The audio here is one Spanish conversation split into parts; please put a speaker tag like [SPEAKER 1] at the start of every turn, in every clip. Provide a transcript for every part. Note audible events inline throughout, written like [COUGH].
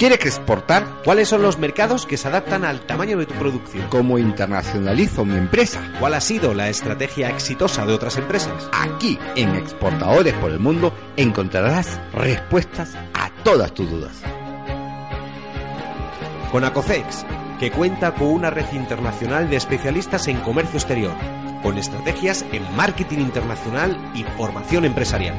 [SPEAKER 1] ¿Quieres exportar?
[SPEAKER 2] ¿Cuáles son los mercados que se adaptan al tamaño de tu producción?
[SPEAKER 1] ¿Cómo internacionalizo mi empresa?
[SPEAKER 2] ¿Cuál ha sido la estrategia exitosa de otras empresas?
[SPEAKER 1] Aquí, en Exportadores por el Mundo, encontrarás respuestas a todas tus dudas.
[SPEAKER 2] Con Acocex, que cuenta con una red internacional de especialistas en comercio exterior, con estrategias en marketing internacional y formación empresarial.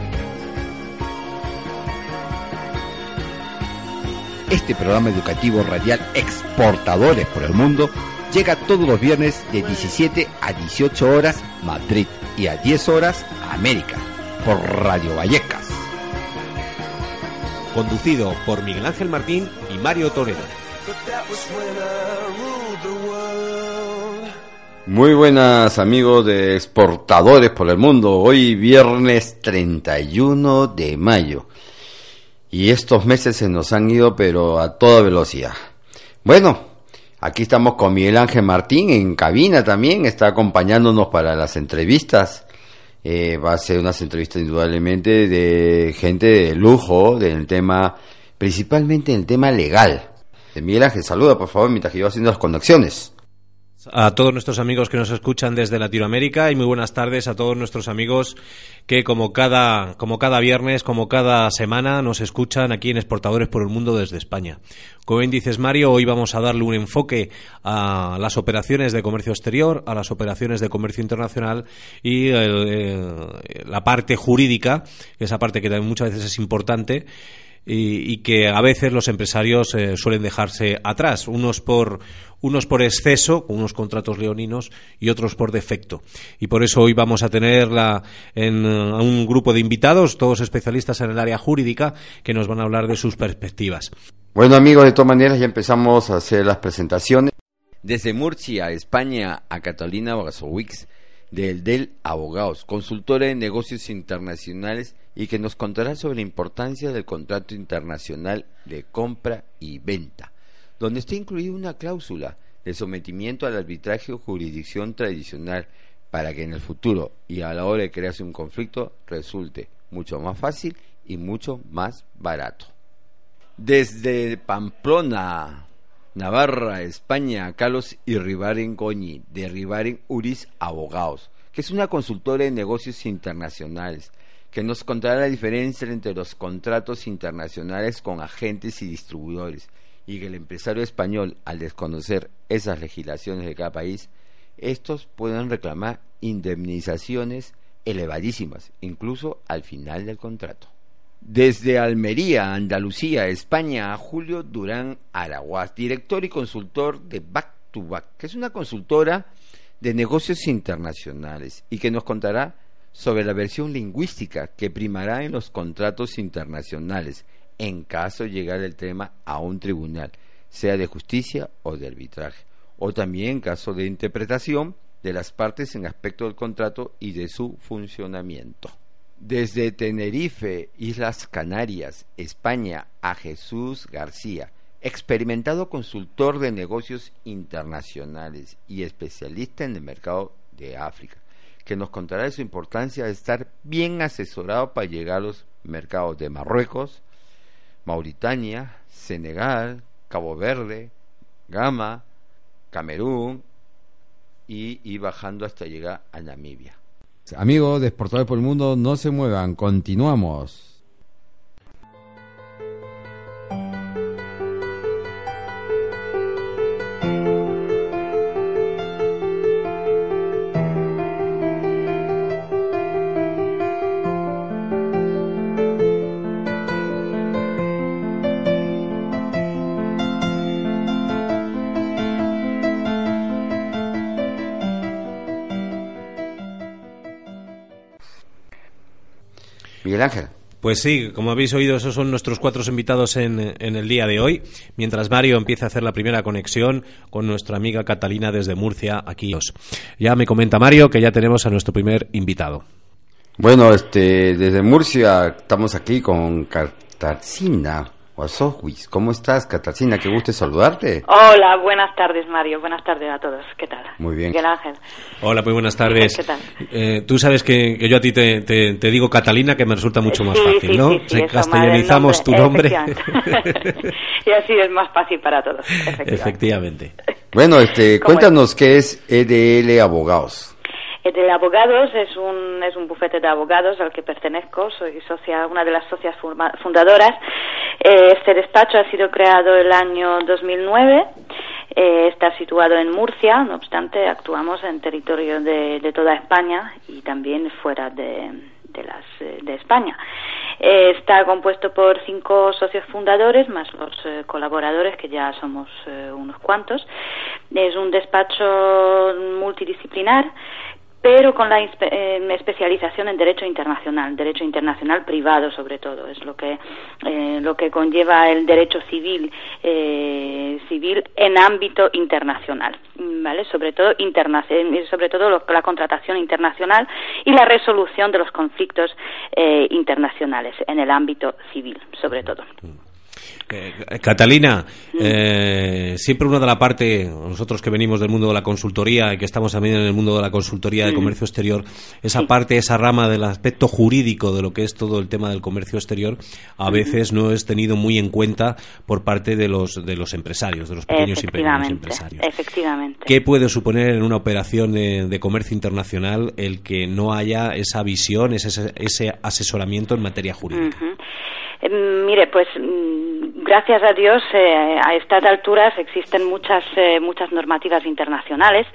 [SPEAKER 1] Este programa educativo radial Exportadores por el Mundo llega todos los viernes de 17 a 18 horas Madrid y a 10 horas América por Radio Vallecas.
[SPEAKER 2] Conducido por Miguel Ángel Martín y Mario Toledo.
[SPEAKER 1] Muy buenas amigos de Exportadores por el Mundo. Hoy viernes 31 de mayo y estos meses se nos han ido pero a toda velocidad. Bueno, aquí estamos con Miguel Ángel Martín en cabina también, está acompañándonos para las entrevistas. Eh, va a ser unas entrevistas indudablemente de gente de lujo, del tema, principalmente en el tema legal. Miguel Ángel, saluda por favor mientras que yo haciendo las conexiones
[SPEAKER 2] a todos nuestros amigos que nos escuchan desde Latinoamérica y muy buenas tardes a todos nuestros amigos que como cada, como cada viernes, como cada semana nos escuchan aquí en Exportadores por el Mundo desde España. Como bien dices Mario, hoy vamos a darle un enfoque a las operaciones de comercio exterior, a las operaciones de comercio internacional y la parte jurídica, esa parte que también muchas veces es importante y, que a veces los empresarios eh, suelen dejarse atrás, unos por, unos por exceso, con unos contratos leoninos, y otros por defecto. Y por eso hoy vamos a tener en, un grupo de invitados, todos especialistas en el área jurídica, que nos van a hablar de sus perspectivas.
[SPEAKER 1] Bueno amigos, de todas maneras ya empezamos a hacer las presentaciones. Desde Murcia, España, a Catalina Bogazowicz, del DEL Abogados, consultora en negocios internacionales y que nos contará sobre la importancia del contrato internacional de compra y venta, donde está incluida una cláusula de sometimiento al arbitraje o jurisdicción tradicional para que en el futuro y a la hora de crearse un conflicto resulte mucho más fácil y mucho más barato. Desde Pamplona, Navarra, España, Carlos Irribaren Goñi, de Ribaren Uris Abogados, que es una consultora de negocios internacionales que nos contará la diferencia entre los contratos internacionales con agentes y distribuidores y que el empresario español, al desconocer esas legislaciones de cada país, estos pueden reclamar indemnizaciones elevadísimas, incluso al final del contrato. Desde Almería, Andalucía, España, a Julio Durán Araguaz, director y consultor de Back to Back, que es una consultora de negocios internacionales y que nos contará sobre la versión lingüística que primará en los contratos internacionales en caso de llegar el tema a un tribunal, sea de justicia o de arbitraje, o también en caso de interpretación de las partes en aspecto del contrato y de su funcionamiento. Desde Tenerife, Islas Canarias, España, a Jesús García, experimentado consultor de negocios internacionales y especialista en el mercado de África que nos contará de su importancia de estar bien asesorado para llegar a los mercados de Marruecos, Mauritania, Senegal, Cabo Verde, Gama, Camerún y ir bajando hasta llegar a Namibia. Amigos de por el Mundo, no se muevan, continuamos. Miguel Ángel.
[SPEAKER 2] Pues sí, como habéis oído, esos son nuestros cuatro invitados en, el día de hoy. Mientras Mario empieza a hacer la primera conexión con nuestra amiga Catalina desde Murcia, aquí. Ya me comenta Mario que ya tenemos a nuestro primer invitado.
[SPEAKER 1] Bueno, este, desde Murcia estamos aquí con Catalina Wasowicz. ¿Cómo estás, Catalina? Qué gusto saludarte.
[SPEAKER 3] Hola, buenas tardes, Mario. Buenas tardes a todos. ¿Qué tal?
[SPEAKER 1] Muy bien.
[SPEAKER 3] Miguel Ángel.
[SPEAKER 2] Hola, muy buenas tardes.
[SPEAKER 3] ¿Qué tal?
[SPEAKER 2] Eh, tú sabes que, que yo a ti te, te- te digo Catalina, que me resulta mucho más
[SPEAKER 3] Sí,
[SPEAKER 2] fácil,
[SPEAKER 3] sí,
[SPEAKER 2] ¿no?
[SPEAKER 3] sí,
[SPEAKER 2] castellanizamos tu nombre. [LAUGHS]
[SPEAKER 3] y así es más fácil para todos. Efectivamente.
[SPEAKER 2] Efectivamente.
[SPEAKER 1] Bueno, este,
[SPEAKER 3] ¿Cómo
[SPEAKER 1] cuéntanos qué es EDL Abogados.
[SPEAKER 3] El de abogados es un, es un bufete de abogados al que pertenezco, soy socia, una de las socias fundadoras. Este despacho ha sido creado el año 2009, eh, está situado en Murcia, no obstante actuamos en territorio de, de toda España y también fuera de, de, las, eh, de España. Eh, está compuesto por cinco socios fundadores más los eh, colaboradores que ya somos unos cuantos. Es un despacho multidisciplinar pero con la eh, especialización en derecho internacional, derecho internacional privado sobre todo, es lo que eh, lo que conlleva el derecho civil eh, civil en ámbito internacional, vale, sobre todo interna- eh, sobre todo la contratación internacional y la resolución de los conflictos eh, internacionales en el ámbito civil, sobre todo.
[SPEAKER 2] Eh, Catalina, eh, siempre una de la parte, nosotros que venimos del mundo de la consultoría y que estamos también en el mundo de la consultoría de comercio exterior, esa parte, esa rama del aspecto jurídico de lo que es todo el tema del comercio exterior, a veces no es tenido muy en cuenta por parte de los, de los empresarios, de los pequeños y pequeños empresarios.
[SPEAKER 3] efectivamente.
[SPEAKER 2] ¿Qué puede suponer en una operación de, de comercio internacional el que no haya esa visión, ese, ese asesoramiento en materia jurídica?
[SPEAKER 3] Eh, Mire, pues mm, gracias a Dios eh, a estas alturas existen muchas eh, muchas normativas internacionales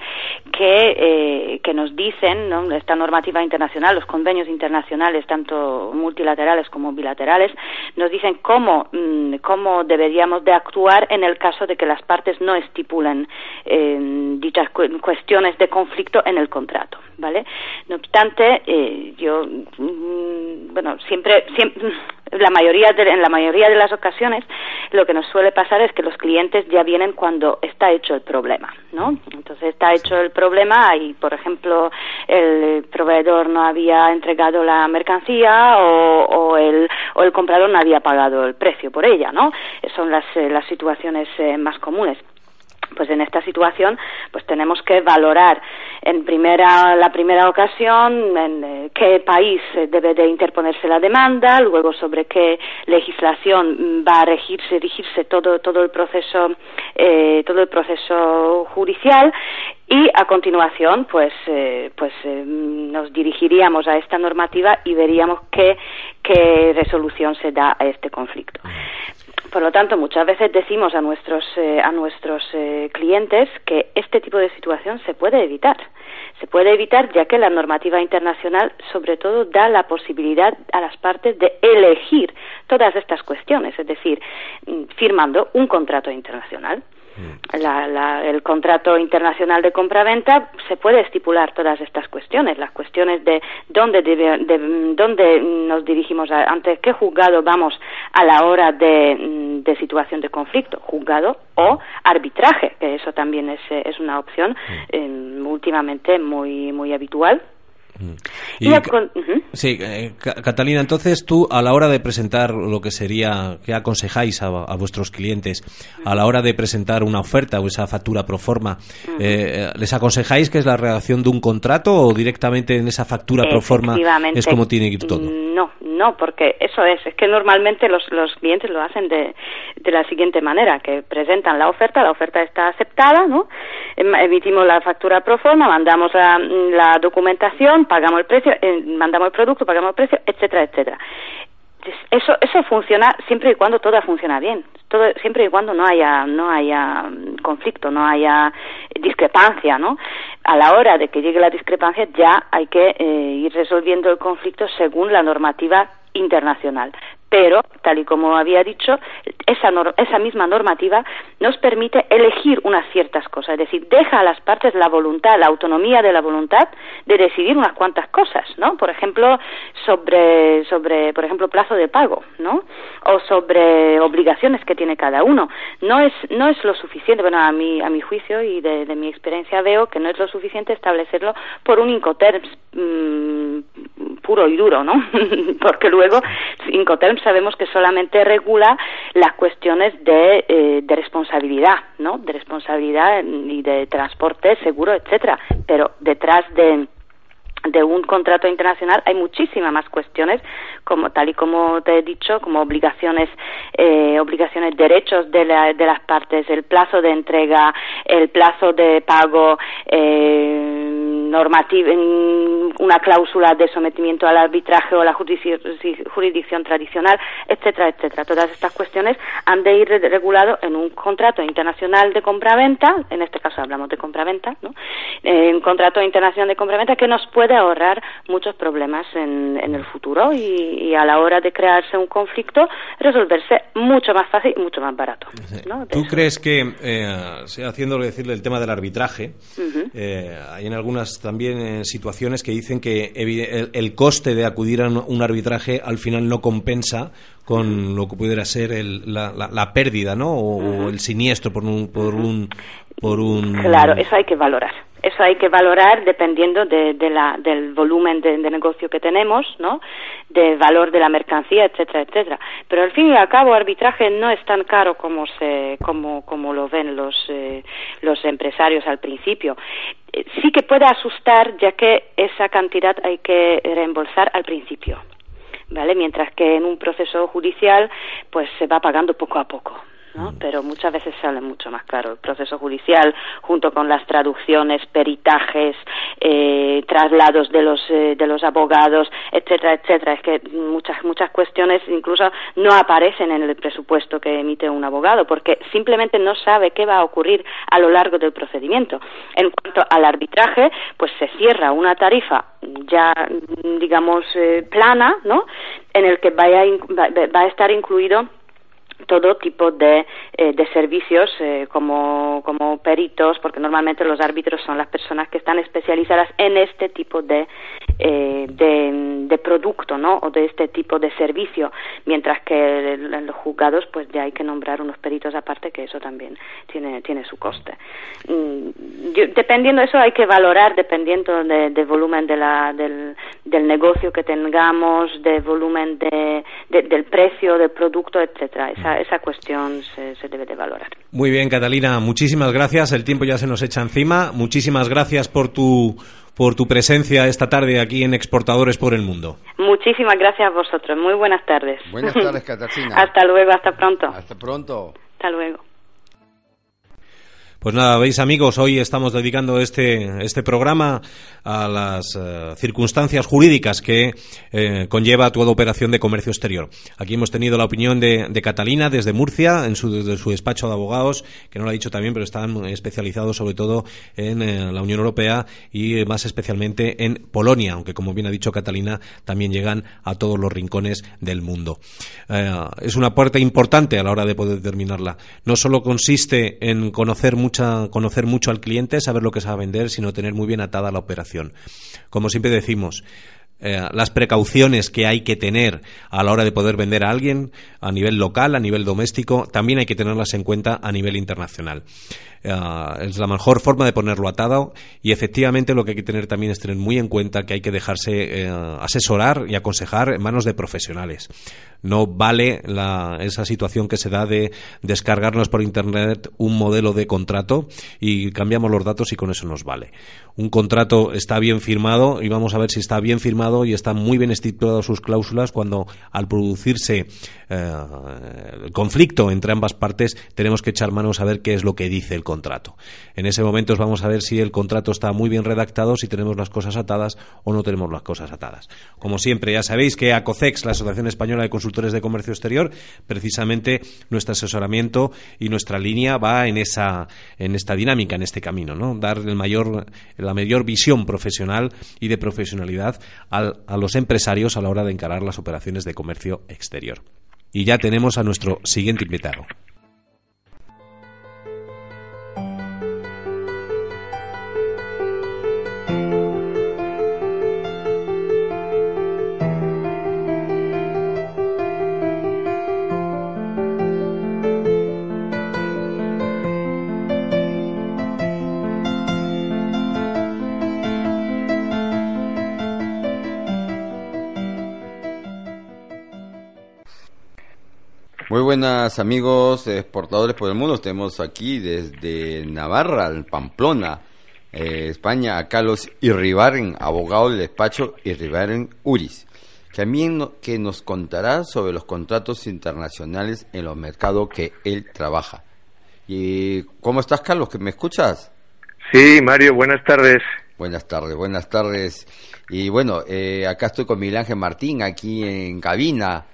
[SPEAKER 3] que eh, que nos dicen, ¿no? esta normativa internacional, los convenios internacionales tanto multilaterales como bilaterales nos dicen cómo mm, cómo deberíamos de actuar en el caso de que las partes no estipulen eh, dichas cu- cuestiones de conflicto en el contrato, ¿vale? No obstante, eh, yo mm, bueno siempre siempre la mayoría de- en la mayoría de las ocasiones lo que nos suele pasar es que los clientes ya vienen cuando está hecho el problema, ¿no? Entonces está hecho el problema y, por ejemplo, el proveedor no había entregado la mercancía o, o el, o el comprador no había pagado el precio por ella, ¿no? Son las, eh, las situaciones eh, más comunes pues en esta situación pues tenemos que valorar en primera la primera ocasión en eh, qué país eh, debe de interponerse la demanda luego sobre qué legislación mm, va a regirse dirigirse todo todo el proceso eh, todo el proceso judicial. Y a continuación pues eh, pues eh, nos dirigiríamos a esta normativa y veríamos qué qué resolución se da a este conflicto por lo tanto, muchas veces decimos a nuestros, eh, a nuestros eh, clientes que este tipo de situación se puede evitar. Se puede evitar ya que la normativa internacional, sobre todo, da la posibilidad a las partes de elegir todas estas cuestiones, es decir, mm, firmando un contrato internacional. La- la- el contrato internacional de compraventa se puede estipular todas estas cuestiones, las cuestiones de dónde, debe- de- dónde nos dirigimos, a- ante qué juzgado vamos a la hora de, mm, de situación de conflicto, juzgado o arbitraje, que eso también es, eh, es una opción eh, últimamente muy, muy habitual.
[SPEAKER 2] Y
[SPEAKER 3] Y a
[SPEAKER 2] ca-
[SPEAKER 3] con- ujú.
[SPEAKER 2] Sí, eh, Ca- Catalina, entonces tú a la hora de presentar lo que sería, ¿qué aconsejáis a, a vuestros clientes a la hora de presentar una oferta o esa factura pro forma? eh, ¿Les aconsejáis que es la redacción de un contrato o directamente en esa factura pro forma es como tiene que ir todo?
[SPEAKER 3] No, no, porque eso es, es que normalmente los, los clientes lo hacen de, de la siguiente manera, que presentan la oferta, la oferta está aceptada, ¿no? Em- Emitimos la factura pro forma, mandamos la, documentación, pagamos el precio, eh, mandamos el producto, pagamos el precio, etcétera, etcétera. Eso, eso funciona siempre y cuando todo funciona bien, todo, siempre y cuando no haya, no haya mm, conflicto, no haya discrepancia, ¿no? A la hora de que llegue la discrepancia ya hay que eh, ir resolviendo el conflicto según la normativa internacional. Pero, tal y como había dicho, esa, esa misma normativa nos permite elegir unas ciertas cosas, es decir, deja a las partes la voluntad, la autonomía de la voluntad de decidir unas cuantas cosas, ¿no? Por ejemplo, sobre, sobre por ejemplo, plazo de pago, ¿no? O sobre obligaciones que tiene cada uno. No es, no es lo suficiente, bueno, a mi, a mi juicio y de, mi experiencia veo que no es lo suficiente establecerlo por un incoterms, mm, puro y duro, ¿no? [LAUGHS] Porque luego Sabemos que solamente regula las cuestiones de, eh, de responsabilidad, ¿no? De responsabilidad y de transporte seguro, etcétera. Pero detrás de de un contrato internacional hay muchísimas más cuestiones como tal y como te he dicho como obligaciones eh, obligaciones derechos de, de las partes el plazo de entrega el plazo de pago eh, normativa una cláusula de sometimiento al arbitraje o la jurisdicción tradicional etcétera etcétera todas estas cuestiones han de ir reguladas en un contrato internacional de compraventa en este caso hablamos de compraventa ¿no? Eh, un contrato internacional de compraventa que nos puede ahorrar muchos problemas en, el futuro y, a la hora de crearse un conflicto resolverse mucho más fácil y mucho más barato.
[SPEAKER 2] ¿Tú crees que, eh, haciéndole decirle el tema del arbitraje, eh, hay en algunas también eh, situaciones que dicen que el, coste de acudir a un, arbitraje al final no compensa con lo que pudiera ser la, pérdida, ¿no? O, el siniestro por un, por un, por un...
[SPEAKER 3] Claro, eso hay que valorar. Eso hay que valorar dependiendo de, la, del volumen de, negocio que tenemos, ¿no? Del valor de la mercancía, etcétera, etcétera. Pero al fin y al cabo, arbitraje no es tan caro como se, como, como lo ven los, eh, los empresarios al principio. Eh, sí que puede asustar, ya que esa cantidad hay que reembolsar al principio. ¿Vale? Mientras que en un proceso judicial, pues se va pagando poco a poco. ¿No? Mm. Pero muchas veces sale mucho más caro el proceso judicial, junto con las traducciones, peritajes, eh, traslados de los eh, de los abogados, etcétera, etcétera. Es que muchas muchas cuestiones incluso no aparecen en el presupuesto que emite un abogado, porque simplemente no sabe qué va a ocurrir a lo largo del procedimiento. En cuanto al arbitraje, pues se cierra una tarifa ya digamos eh, plana, ¿no? En el que vaya, va a estar incluido todo tipo de, eh, de servicios eh, como, como peritos, porque normalmente los árbitros son las personas que están especializadas en este tipo de, eh, de, producto, ¿no? O de este tipo de servicio, mientras que en los juzgados, pues ya hay que nombrar unos peritos aparte, que eso también tiene, tiene su coste. Mm, dependiendo de eso, hay que valorar, dependiendo del volumen de la, del, del negocio que tengamos, del volumen de, del precio del producto, etcétera esa, cuestión se, debe de valorar.
[SPEAKER 2] Muy bien, Catalina, muchísimas gracias. El tiempo ya se nos echa encima. Muchísimas gracias por tu por tu presencia esta tarde aquí en Exportadores por el Mundo.
[SPEAKER 3] Muchísimas gracias a vosotros. Muy buenas tardes.
[SPEAKER 1] Buenas tardes, [LAUGHS] Catalina.
[SPEAKER 3] hasta luego, hasta pronto.
[SPEAKER 1] Hasta pronto.
[SPEAKER 3] Hasta luego.
[SPEAKER 2] Pues nada, veis amigos, hoy estamos dedicando este, este programa a las eh, circunstancias jurídicas que eh, conlleva toda operación de comercio exterior. Aquí hemos tenido la opinión de, Catalina desde Murcia, en su, su, despacho de abogados, que no lo ha dicho también, pero están especializados sobre todo en eh, la Unión Europea y más especialmente en Polonia, aunque como bien ha dicho Catalina, también llegan a todos los rincones del mundo. es una puerta importante a la hora de poder terminarla. No solo consiste en conocer conocer mucho al cliente, saber lo que se va a vender, sino tener muy bien atada la operación. Como siempre decimos, eh, las precauciones que hay que tener a la hora de poder vender a alguien a nivel local, a nivel doméstico, también hay que tenerlas en cuenta a nivel internacional. Eh, es la mejor forma de ponerlo atado y efectivamente lo que hay que tener también es tener muy en cuenta que hay que dejarse eh, asesorar y aconsejar en manos de profesionales. No vale esa situación que se da de descargarnos por Internet un modelo de contrato y cambiamos los datos y con eso nos vale. Un contrato está bien firmado y vamos a ver si está bien firmado y está muy bien estipulado sus cláusulas cuando al producirse eh, conflicto entre ambas partes tenemos que echar manos a ver qué es lo que dice el contrato. En ese momento vamos a ver si el contrato está muy bien redactado, si tenemos las cosas atadas o no tenemos las cosas atadas. Como siempre, ya sabéis que ACOCEX, la Asociación Española de Consultores de Comercio Exterior, precisamente nuestro asesoramiento y nuestra línea va en esa en esta dinámica, en este camino, ¿no? Dar el mayor, la mayor visión profesional y de profesionalidad a los empresarios a la hora de encarar las operaciones de comercio exterior. Y ya tenemos a nuestro siguiente invitado.
[SPEAKER 1] Buenas amigos exportadores por el mundo. Tenemos aquí desde Navarra, Pamplona, eh, España, a Carlos Irribaren, abogado del despacho Irribaren Uris, que también que nos contará sobre los contratos internacionales en los mercados que él trabaja. ¿Y cómo estás, Carlos? ¿Que me escuchas?
[SPEAKER 4] Sí, Mario, buenas tardes.
[SPEAKER 1] Buenas tardes, buenas tardes. Y bueno, eh, acá estoy con Miguel Ángel Martín, aquí en cabina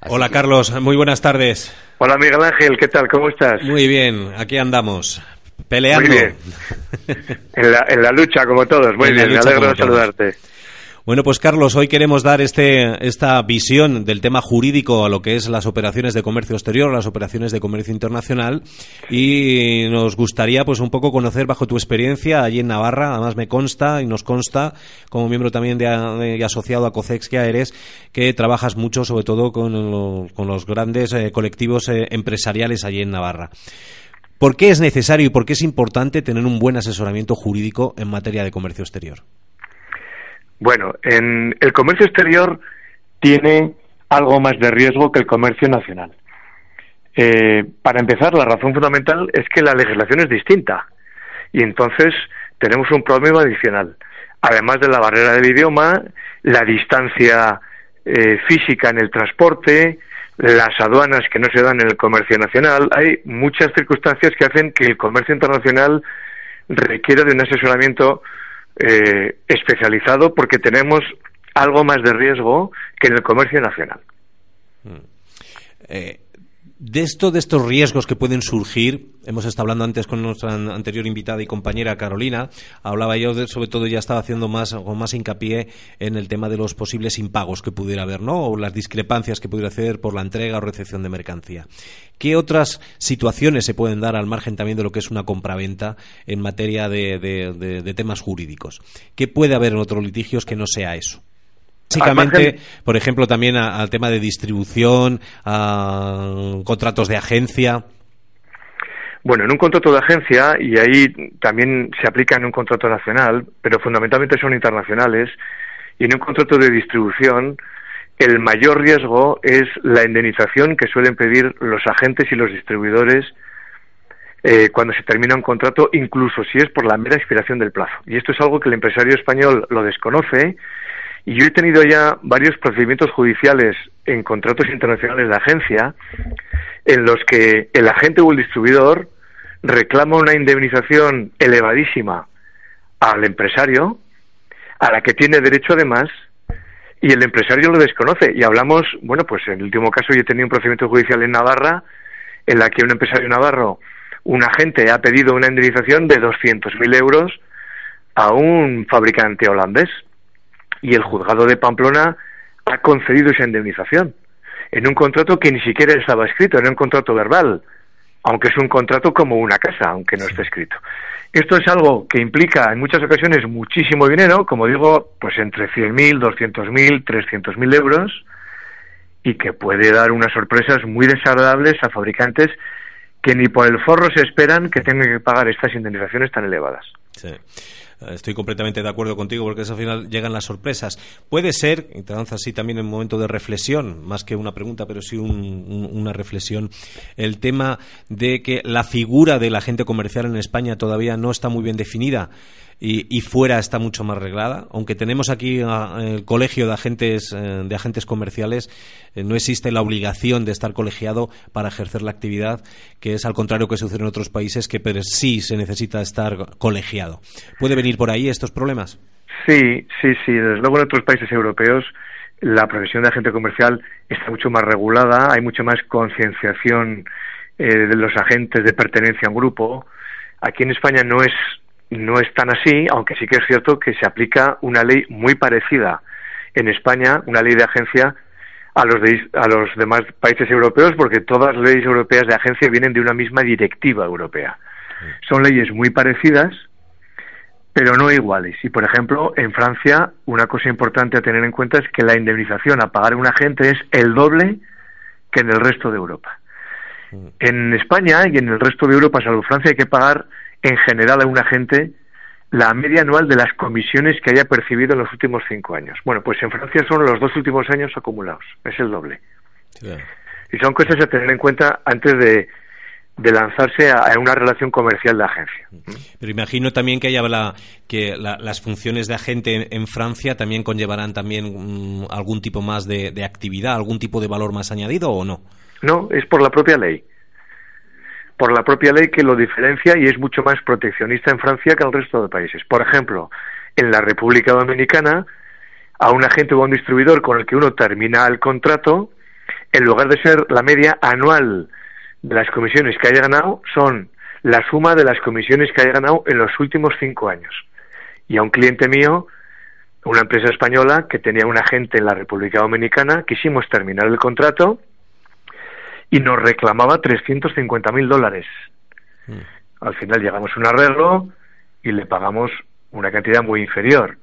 [SPEAKER 2] Hola Carlos, muy buenas tardes.
[SPEAKER 4] Hola Miguel Ángel, ¿qué tal? ¿Cómo estás?
[SPEAKER 2] Muy bien, aquí andamos, peleando. Muy bien. [LAUGHS]
[SPEAKER 4] en, la, lucha, como todos. Muy bien, me alegro de saludarte.
[SPEAKER 2] Bueno, pues Carlos, hoy queremos dar este, esta visión del tema jurídico a lo que es las operaciones de comercio exterior, las operaciones de comercio internacional, y nos gustaría pues un poco conocer bajo tu experiencia allí en Navarra, además me consta y nos consta, como miembro también de, asociado a COCEX que eres, que trabajas mucho sobre todo con, los grandes eh, colectivos eh, empresariales allí en Navarra. ¿Por qué es necesario y por qué es importante tener un buen asesoramiento jurídico en materia de comercio exterior?
[SPEAKER 4] Bueno, en el comercio exterior tiene algo más de riesgo que el comercio nacional. Eh, para empezar, la razón fundamental es que la legislación es distinta y entonces tenemos un problema adicional. Además de la barrera del idioma, la distancia eh, física en el transporte, las aduanas que no se dan en el comercio nacional, hay muchas circunstancias que hacen que el comercio internacional requiera de un asesoramiento eh, especializado porque tenemos algo más de riesgo que en el comercio nacional.
[SPEAKER 2] Mm. Eh, de esto, de estos riesgos que pueden surgir, hemos estado hablando antes con nuestra anterior invitada y compañera Carolina, hablaba yo sobre todo ya estaba haciendo más o más hincapié en el tema de los posibles impagos que pudiera haber, ¿no? O las discrepancias que pudiera hacer por la entrega o recepción de mercancía. ¿Qué otras situaciones se pueden dar al margen también de lo que es una compraventa en materia de temas jurídicos? ¿Qué puede haber en otros litigios que no sea eso? Básicamente, por ejemplo, también al tema de distribución, a contratos de agencia.
[SPEAKER 4] Bueno, en un contrato de agencia, y ahí también se aplica en un contrato nacional, pero fundamentalmente son internacionales, y en un contrato de distribución, el mayor riesgo es la indemnización que suelen pedir los agentes y los distribuidores eh, cuando se termina un contrato, incluso si es por la mera expiración del plazo. Y esto es algo que el empresario español lo desconoce y yo he tenido ya varios procedimientos judiciales en contratos internacionales de agencia en los que el agente o el distribuidor reclama una indemnización elevadísima al empresario, a la que tiene derecho además, y el empresario lo desconoce. Y hablamos, bueno, pues en el último caso yo he tenido un procedimiento judicial en Navarra en la que un empresario navarro, un agente ha pedido una indemnización de 200.000 euros a un fabricante holandés y el juzgado de Pamplona ha concedido esa indemnización en un contrato que ni siquiera estaba escrito, en un contrato verbal, aunque es un contrato como una casa, aunque no esté escrito. Esto es algo que implica en muchas ocasiones muchísimo dinero, como digo, pues entre 100.000, 200.000, 300.000 euros, y que puede dar unas sorpresas muy desagradables a fabricantes que ni por el forro se esperan que tengan que pagar estas indemnizaciones tan elevadas.
[SPEAKER 2] Sí. Estoy completamente de acuerdo contigo porque al final llegan las sorpresas. Puede ser, y te lanzo así también en un momento de reflexión, más que una pregunta, pero sí una reflexión, el tema de que la figura del agente comercial en España todavía no está muy bien definida y, fuera está mucho más reglada. Aunque tenemos aquí ah, el colegio de agentes, eh, de agentes comerciales, eh, no existe la obligación de estar colegiado para ejercer la actividad, que es al contrario que sucede en otros países, que sí se necesita estar colegiado. ¿Puede venir por ahí estos problemas?
[SPEAKER 4] Sí, sí, sí. Desde luego en otros países europeos la profesión de agente comercial está mucho más regulada, hay mucho más concienciación eh, de los agentes de pertenencia a un grupo. Aquí en España no es no es tan así, aunque sí que es cierto que se aplica una ley muy parecida en España, una ley de agencia, a los, a los demás países europeos, porque todas las leyes europeas de agencia vienen de una misma directiva europea. Son leyes muy parecidas, pero no iguales. Y, por ejemplo, en Francia, una cosa importante a tener en cuenta es que la indemnización a pagar a un agente es el doble que en el resto de Europa. Mm. En España y en el resto de Europa, salvo Francia, hay que pagar en general a un agente la media anual de las comisiones que haya percibido en los últimos cinco años. Bueno, pues en Francia son los dos últimos años acumulados, es el doble. Y son cosas a tener en cuenta antes de, de lanzarse a, una relación comercial de agencia.
[SPEAKER 2] Pero imagino también que, haya que las funciones de agente en, Francia también conllevarán también mm, algún tipo más de, actividad, algún tipo de valor más añadido o no.
[SPEAKER 4] No, es por la propia ley. Por la propia ley que lo diferencia y es mucho más proteccionista en Francia que en el resto de países. Por ejemplo, en la República Dominicana, a un agente o a un distribuidor con el que uno termina el contrato, en lugar de ser la media anual de las comisiones que haya ganado son la suma de las comisiones que haya ganado en los últimos cinco años. Y a un cliente mío, una empresa española que tenía un agente en la República Dominicana, quisimos terminar el contrato y nos reclamaba 350 mil dólares. Mm. Al final llegamos a un arreglo y le pagamos una cantidad muy inferior.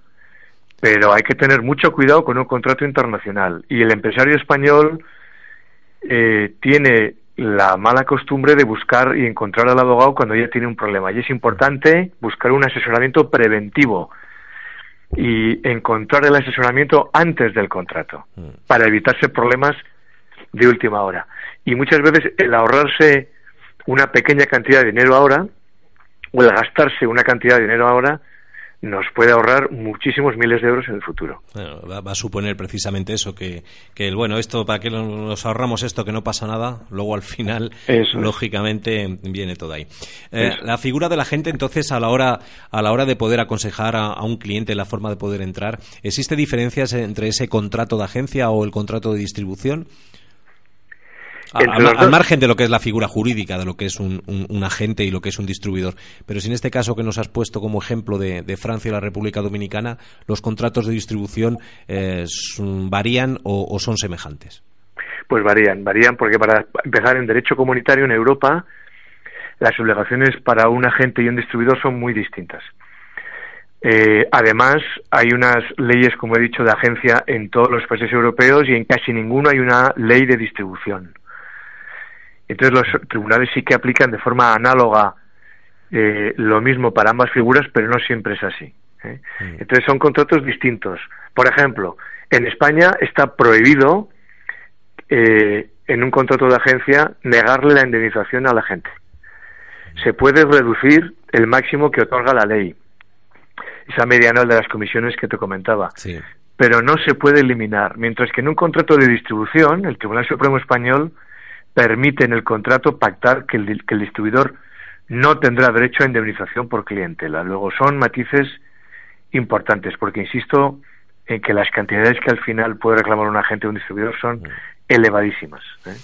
[SPEAKER 4] Pero hay que tener mucho cuidado con un contrato internacional. Y el empresario español eh, tiene la mala costumbre de buscar y encontrar al abogado cuando ya tiene un problema. Y es importante buscar un asesoramiento preventivo y encontrar el asesoramiento antes del contrato mm. para evitarse problemas de última hora. Y muchas veces el ahorrarse una pequeña cantidad de dinero ahora o el gastarse una cantidad de dinero ahora nos puede ahorrar muchísimos miles de euros en el futuro.
[SPEAKER 2] va, a suponer precisamente eso, que, que bueno, esto, ¿para que nos ahorramos esto que no pasa nada? Luego al final, [LAUGHS] lógicamente, viene todo ahí. Eh, la figura de la gente, entonces, a la hora, a la hora de poder aconsejar a, a, un cliente la forma de poder entrar, ¿existe diferencias entre ese contrato de agencia o el contrato de distribución? Al, margen de lo que es la figura jurídica, de lo que es un, agente y lo que es un distribuidor. Pero si en este caso que nos has puesto como ejemplo de, Francia y la República Dominicana, los contratos de distribución eh, varían o, son semejantes.
[SPEAKER 4] Pues varían, varían porque para empezar en derecho comunitario en Europa las obligaciones para un agente y un distribuidor son muy distintas. Eh, además, hay unas leyes, como he dicho, de agencia en todos los países europeos y en casi ninguno hay una ley de distribución. Entonces los tribunales sí que aplican de forma análoga eh, lo mismo para ambas figuras, pero no siempre es así. ¿eh? Mm. Entonces son contratos distintos. Por ejemplo, en España está prohibido eh, en un contrato de agencia negarle la indemnización a la gente. Se puede reducir el máximo que otorga la ley, esa mediana de las comisiones que te comentaba. Pero no se puede eliminar. Mientras que en un contrato de distribución, el Tribunal Supremo Español permite en el contrato pactar que el, que el distribuidor no tendrá derecho a indemnización por clientela. Luego son matices importantes, porque insisto en que las cantidades que al final puede reclamar un agente o un distribuidor son mm. elevadísimas. ¿eh?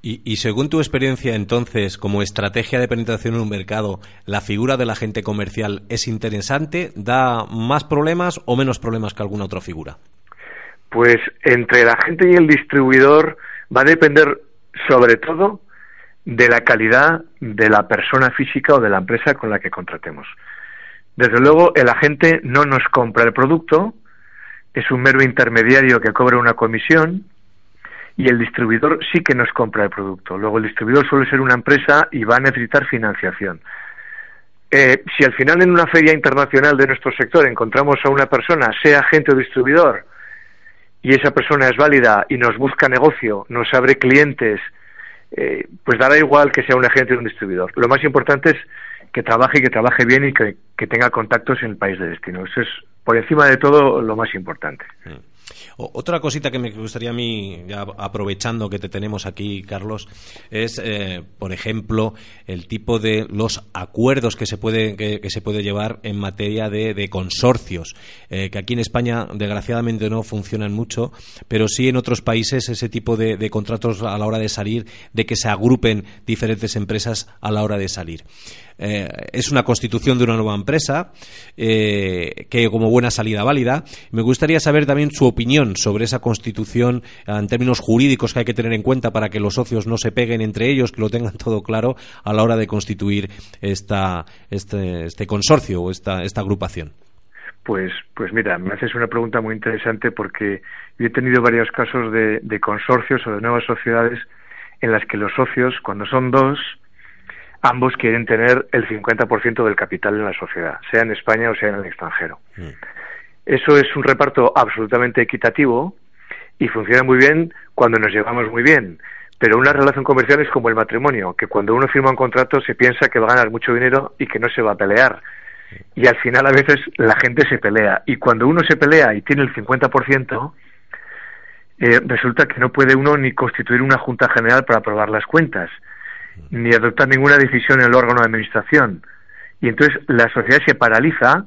[SPEAKER 2] Y, y, según tu experiencia, entonces, como estrategia de penetración en un mercado, ¿la figura del agente comercial es interesante? ¿Da más problemas o menos problemas que alguna otra figura?
[SPEAKER 4] Pues entre el agente y el distribuidor va a depender sobre todo de la calidad de la persona física o de la empresa con la que contratemos. Desde luego, el agente no nos compra el producto, es un mero intermediario que cobra una comisión y el distribuidor sí que nos compra el producto. Luego, el distribuidor suele ser una empresa y va a necesitar financiación. Eh, si al final en una feria internacional de nuestro sector encontramos a una persona, sea agente o distribuidor, y esa persona es válida y nos busca negocio, nos abre clientes, eh, pues dará igual que sea un agente o un distribuidor. Lo más importante es que trabaje y que trabaje bien y que, tenga contactos en el país de destino. Eso es, por encima de todo, lo más importante.
[SPEAKER 2] Otra cosita que me gustaría a mí, ya aprovechando que te tenemos aquí, Carlos, es, eh, por ejemplo, el tipo de los acuerdos que se puede, que, se puede llevar en materia de, consorcios, eh, que aquí en España, desgraciadamente, no funcionan mucho, pero sí en otros países ese tipo de contratos a la hora de salir, de que se agrupen diferentes empresas a la hora de salir. Eh, es una constitución de una nueva empresa que como buena salida válida. Me gustaría saber también su opinión sobre esa constitución en términos jurídicos que hay que tener en cuenta para que los socios no se peguen entre ellos, que lo tengan [LAUGHS] todo claro a la hora de constituir esta, este, este consorcio o esta, esta agrupación.
[SPEAKER 4] Pues, pues mira, me haces una pregunta muy interesante porque yo he tenido varios casos de, de consorcios o de nuevas sociedades en las que los socios, cuando son dos, ambos quieren tener el 50% del capital en la sociedad, sea en España o sea en el extranjero. Mm. Eso es un reparto absolutamente equitativo y funciona muy bien cuando nos llevamos muy bien. Pero una relación comercial es como el matrimonio, que cuando uno firma un contrato se piensa que va a ganar mucho dinero y que no se va a pelear. Y al final a veces la gente se pelea. Y cuando uno se pelea y tiene el 50%, eh, resulta que no puede uno ni constituir una junta general para aprobar las cuentas, ni adoptar ninguna decisión en el órgano de administración. Y entonces la sociedad se paraliza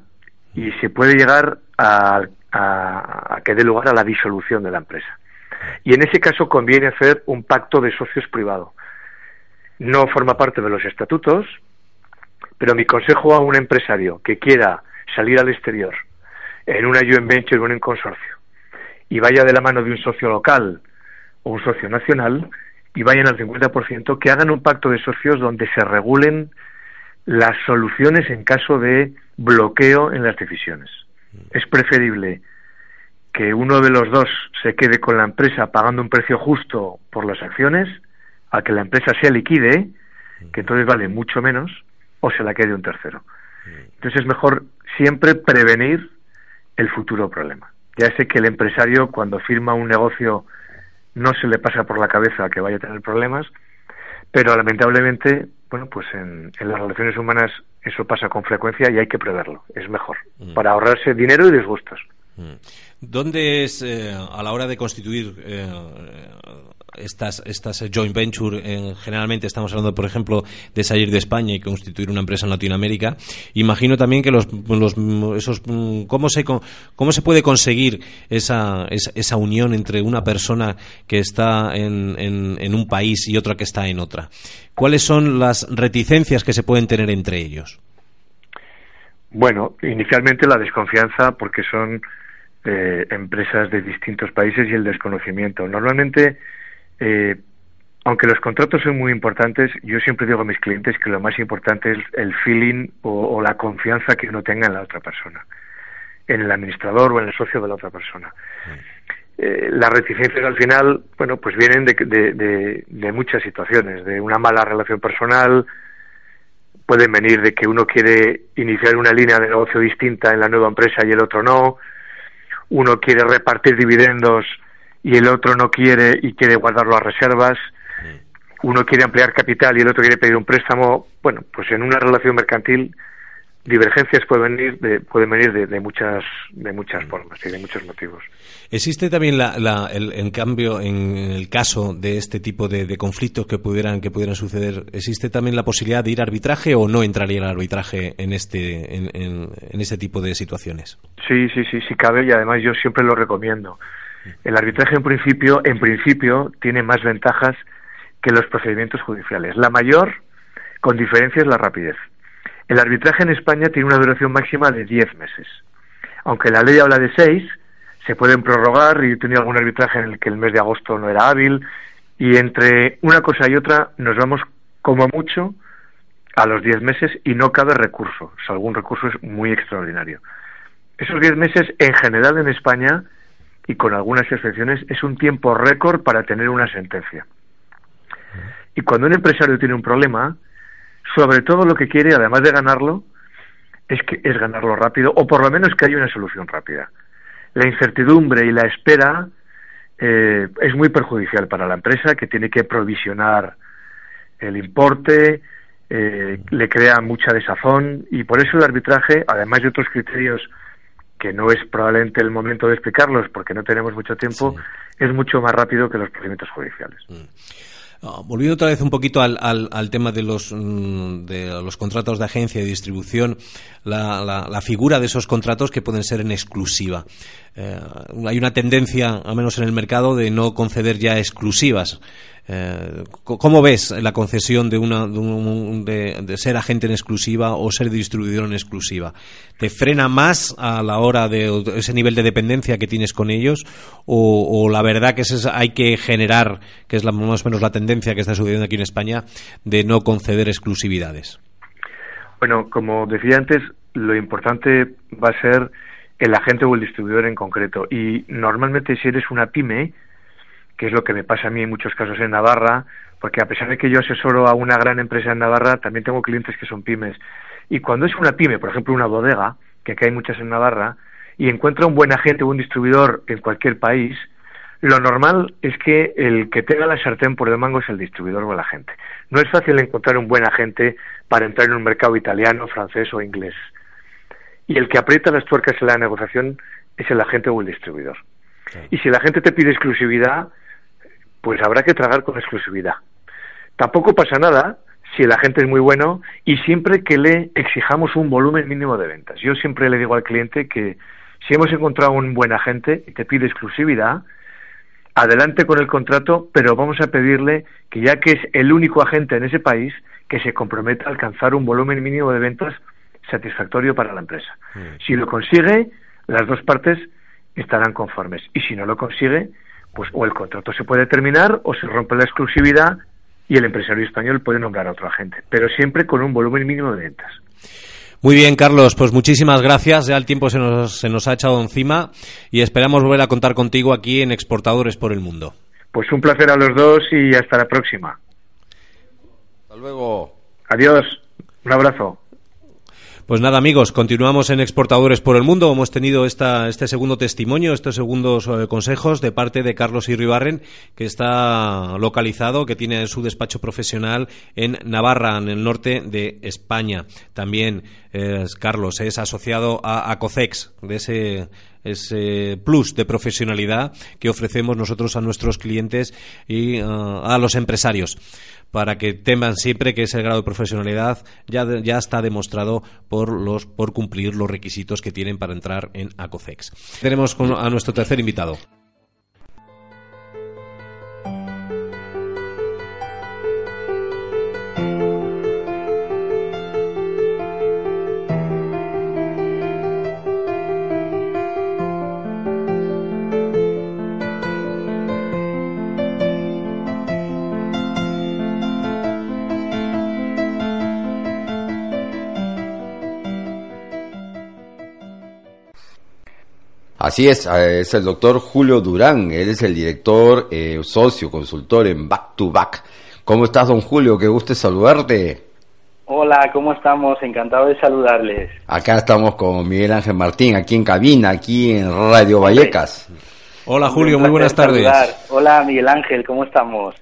[SPEAKER 4] y se puede llegar a, que dé lugar a la disolución de la empresa. Y en ese caso conviene hacer un pacto de socios privado. No forma parte de los estatutos, pero mi consejo a un empresario que quiera salir al exterior en una joint venture o en un consorcio y vaya de la mano de un socio local o un socio nacional y vayan al 50%, que hagan un pacto de socios donde se regulen las soluciones en caso de bloqueo en las decisiones. Es preferible que uno de los dos se quede con la empresa pagando un precio justo por las acciones, a que la empresa sea liquide, que entonces vale mucho menos, o se la quede un tercero. Entonces es mejor siempre prevenir el futuro problema. Ya sé que el empresario cuando firma un negocio no se le pasa por la cabeza que vaya a tener problemas, pero lamentablemente, bueno, pues en, las relaciones humanas eso pasa con frecuencia y hay que preverlo, es mejor, mm. para ahorrarse dinero y disgustos. Mm.
[SPEAKER 2] ¿Dónde es, eh, a la hora de constituir eh, estas, estas joint venture, generalmente estamos hablando, por ejemplo, de salir de España y constituir una empresa en Latinoamérica. Imagino también que los, los esos, ¿cómo se, cómo se puede conseguir esa, esa, unión entre una persona que está en, en, un país y otra que está en otra? ¿Cuáles son las reticencias que se pueden tener entre ellos?
[SPEAKER 4] Bueno, inicialmente la desconfianza porque son eh, empresas de distintos países y el desconocimiento. Normalmente eh, aunque los contratos son muy importantes, yo siempre digo a mis clientes que lo más importante es el feeling o, la confianza que uno tenga en la otra persona, en el administrador o en el socio de la otra persona. Eh, las reticencias al final, bueno, pues vienen de, de, muchas situaciones, de una mala relación personal, pueden venir de que uno quiere iniciar una línea de negocio distinta en la nueva empresa y el otro no, uno quiere repartir dividendos y el otro no quiere y quiere guardarlo a reservas, mm. uno quiere ampliar capital y el otro quiere pedir un préstamo, bueno, pues en una relación mercantil divergencias pueden venir de, pueden venir de, muchas de muchas formas y de muchos motivos.
[SPEAKER 2] Existe también la, el, en cambio en el caso de este tipo de, conflictos que pudieran que pudieran suceder existe también la posibilidad de ir a arbitraje o no entraría el arbitraje en este en, en, en este tipo de situaciones.
[SPEAKER 4] Sí sí sí sí cabe y además yo siempre lo recomiendo. El arbitraje en principio, en principio, tiene más ventajas que los procedimientos judiciales. La mayor, con diferencia, es la rapidez. El arbitraje en España tiene una duración máxima de 10 meses. Aunque la ley habla de 6, se pueden prorrogar y he tenido algún arbitraje en el que el mes de agosto no era hábil y entre una cosa y otra nos vamos como mucho a los 10 meses y no cabe recurso. O algún recurso es muy extraordinario. Esos 10 meses en general en España y con algunas excepciones es un tiempo récord para tener una sentencia. Y cuando un empresario tiene un problema, sobre todo lo que quiere, además de ganarlo, es que es ganarlo rápido o por lo menos que haya una solución rápida. La incertidumbre y la espera eh, es muy perjudicial para la empresa que tiene que provisionar el importe, eh, le crea mucha desazón y por eso el arbitraje, además de otros criterios que no es probablemente el momento de explicarlos porque no tenemos mucho tiempo, es mucho más rápido que los procedimientos judiciales. Mm.
[SPEAKER 2] Ah, volviendo otra vez un poquito al, al, tema de los, mm, de los contratos de agencia y distribución, la, la, figura de esos contratos que pueden ser en exclusiva. Eh, hay una tendencia, al menos en el mercado, de no conceder ya exclusivas. Eh, ¿Cómo ves la concesión de, una, de, ser agente en exclusiva o ser distribuidor en exclusiva? ¿Te frena más a la hora de ese nivel de dependencia que tienes con ellos? ¿O, la verdad que es, hay que generar, que es la, más o menos la tendencia que está sucediendo aquí en España, de no conceder exclusividades?
[SPEAKER 4] Bueno, como decía antes, lo importante va a ser el agente o el distribuidor en concreto. Y normalmente si eres una pyme, que es lo que me pasa a mí en muchos casos en Navarra, porque a pesar de que yo asesoro a una gran empresa en Navarra, también tengo clientes que son pymes. Y cuando es una pyme, por ejemplo una bodega, que aquí hay muchas en Navarra, y encuentra un buen agente o un distribuidor en cualquier país, lo normal es que el que tenga la sartén por el mango es el distribuidor o el agente. No es fácil encontrar un buen agente para entrar en un mercado italiano, francés o inglés. Y el que aprieta las tuercas en la negociación es el agente o el distribuidor. Y si la gente te pide exclusividad, pues habrá que tragar con exclusividad. Tampoco pasa nada si el agente es muy bueno y siempre que le exijamos un volumen mínimo de ventas. Yo siempre le digo al cliente que si hemos encontrado un buen agente y te pide exclusividad, adelante con el contrato, pero vamos a pedirle que ya que es el único agente en ese país, que se comprometa a alcanzar un volumen mínimo de ventas satisfactorio para la empresa. Mm. Si lo consigue, las dos partes estarán conformes. Y si no lo consigue, pues o el contrato se puede terminar o se rompe la exclusividad y el empresario español puede nombrar a otro agente, pero siempre con un volumen mínimo de ventas.
[SPEAKER 2] Muy bien, Carlos, pues muchísimas gracias. Ya el tiempo se nos, se nos ha echado encima y esperamos volver a contar contigo aquí en Exportadores por el Mundo.
[SPEAKER 4] Pues un placer a los dos y hasta la próxima.
[SPEAKER 1] Hasta luego.
[SPEAKER 4] Adiós. Un abrazo.
[SPEAKER 2] Pues nada, amigos, continuamos en Exportadores por el Mundo. Hemos tenido esta, este segundo testimonio, estos segundos eh, consejos de parte de Carlos Irribarren, que está localizado, que tiene su despacho profesional en Navarra, en el norte de España. También Carlos es asociado a Acocex, de ese ese plus de profesionalidad que ofrecemos nosotros a nuestros clientes y eh, a los empresarios para que teman siempre que ese grado de profesionalidad ya, ya está demostrado por, los, por cumplir los requisitos que tienen para entrar en ACOFEX. Tenemos a nuestro tercer invitado.
[SPEAKER 1] Así es, eh, es el doctor Julio Durán, él es el director, eh, socio, consultor en Back to Back. ¿Cómo estás, don Julio? Qué gusto saludarte.
[SPEAKER 5] Hola, ¿cómo estamos? Encantado de saludarles.
[SPEAKER 1] Acá estamos con Miguel Ángel Martín, aquí en cabina, aquí en Radio Vallecas.
[SPEAKER 2] Hola, Julio, muy buenas tardes.
[SPEAKER 5] Hola, Miguel Ángel, ¿cómo estamos?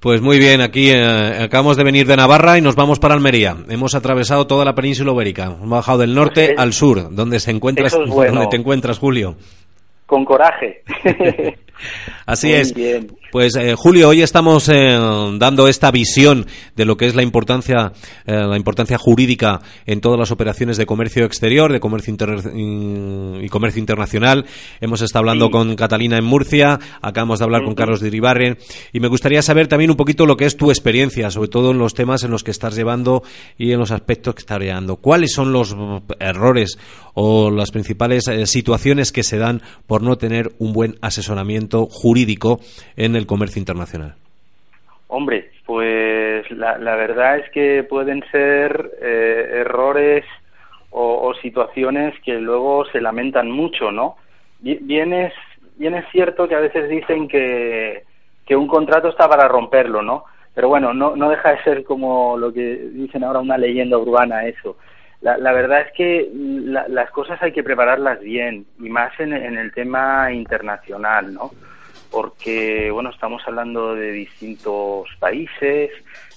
[SPEAKER 2] Pues muy bien, aquí eh, acabamos de venir de Navarra y nos vamos para Almería. Hemos atravesado toda la península ibérica. Hemos bajado del norte al sur, donde se encuentra, donde te encuentras, Julio.
[SPEAKER 5] Con coraje. [LAUGHS]
[SPEAKER 2] Así es. Pues eh, Julio, hoy estamos eh, dando esta visión de lo que es la importancia, eh, la importancia jurídica en todas las operaciones de comercio exterior, de comercio y comercio internacional. Hemos estado hablando con Catalina en Murcia, acabamos de hablar con Carlos de Iribarren y me gustaría saber también un poquito lo que es tu experiencia, sobre todo en los temas en los que estás llevando y en los aspectos que estás llevando. ¿Cuáles son los errores o las principales situaciones que se dan por no tener un buen asesoramiento jurídico en el comercio internacional?
[SPEAKER 5] Hombre, pues la, verdad es que pueden ser eh, errores o, situaciones que luego se lamentan mucho, ¿no? Bien es, bien es cierto que a veces dicen que, que un contrato está para romperlo, ¿no? Pero bueno, no, no deja de ser como lo que dicen ahora una leyenda urbana eso. La, la verdad es que las cosas hay que prepararlas bien y más en, en el tema internacional, ¿no? Porque bueno estamos hablando de distintos países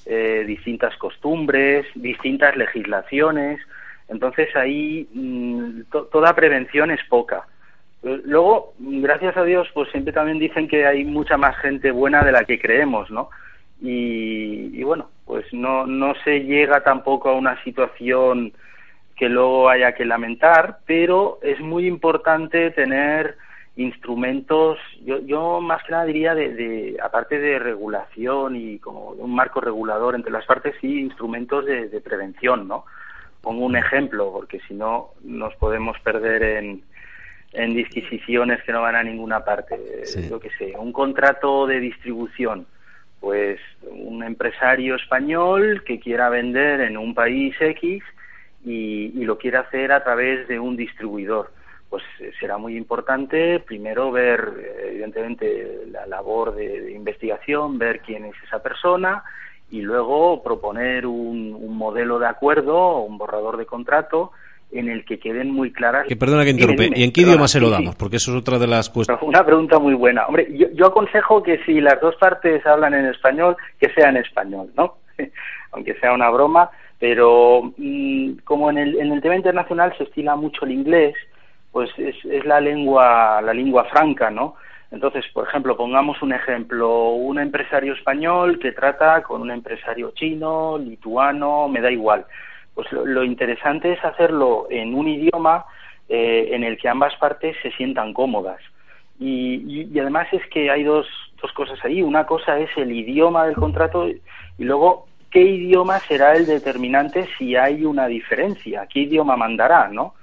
[SPEAKER 5] eh, distintas costumbres distintas legislaciones. Entonces ahí mm, toda prevención es poca. Eh, luego gracias a Dios pues siempre también dicen que hay mucha más gente buena de la que creemos no y, y bueno pues no no se llega tampoco a una situación que luego haya que lamentar pero es muy importante tener instrumentos, yo, yo más que nada diría de, aparte de regulación y como un marco regulador entre las partes, sí instrumentos de, prevención, ¿no? Pongo un ejemplo, porque si no nos podemos perder en, en disquisiciones que no van a ninguna parte. Yo que sé, un contrato de distribución, pues un empresario español que quiera vender en un país X y, y lo quiere hacer a través de un distribuidor pues eh, será muy importante primero ver evidentemente la labor de, investigación, ver quién es esa persona y luego proponer un, modelo de acuerdo un borrador de contrato en el que queden muy claras.
[SPEAKER 2] Que perdona que interrumpe. ¿Y en qué idioma se lo damos? Porque eso es otra de las cuestiones.
[SPEAKER 5] Una pregunta muy buena. Hombre, yo, aconsejo que si las dos partes hablan en español, que sea en español, ¿no? [LAUGHS] Aunque sea una broma, pero mm, como en el, en el tema internacional se estila mucho el inglés, pues es, es la lengua la lengua franca, ¿no? Entonces, por ejemplo, pongamos un ejemplo, un empresario español que trata con un empresario chino, lituano, me da igual. Pues lo, interesante es hacerlo en un idioma eh, en el que ambas partes se sientan cómodas. Y, y, además es que hay dos, dos cosas ahí. Una cosa es el idioma del contrato y luego qué idioma será el determinante si hay una diferencia, qué idioma mandará, ¿no?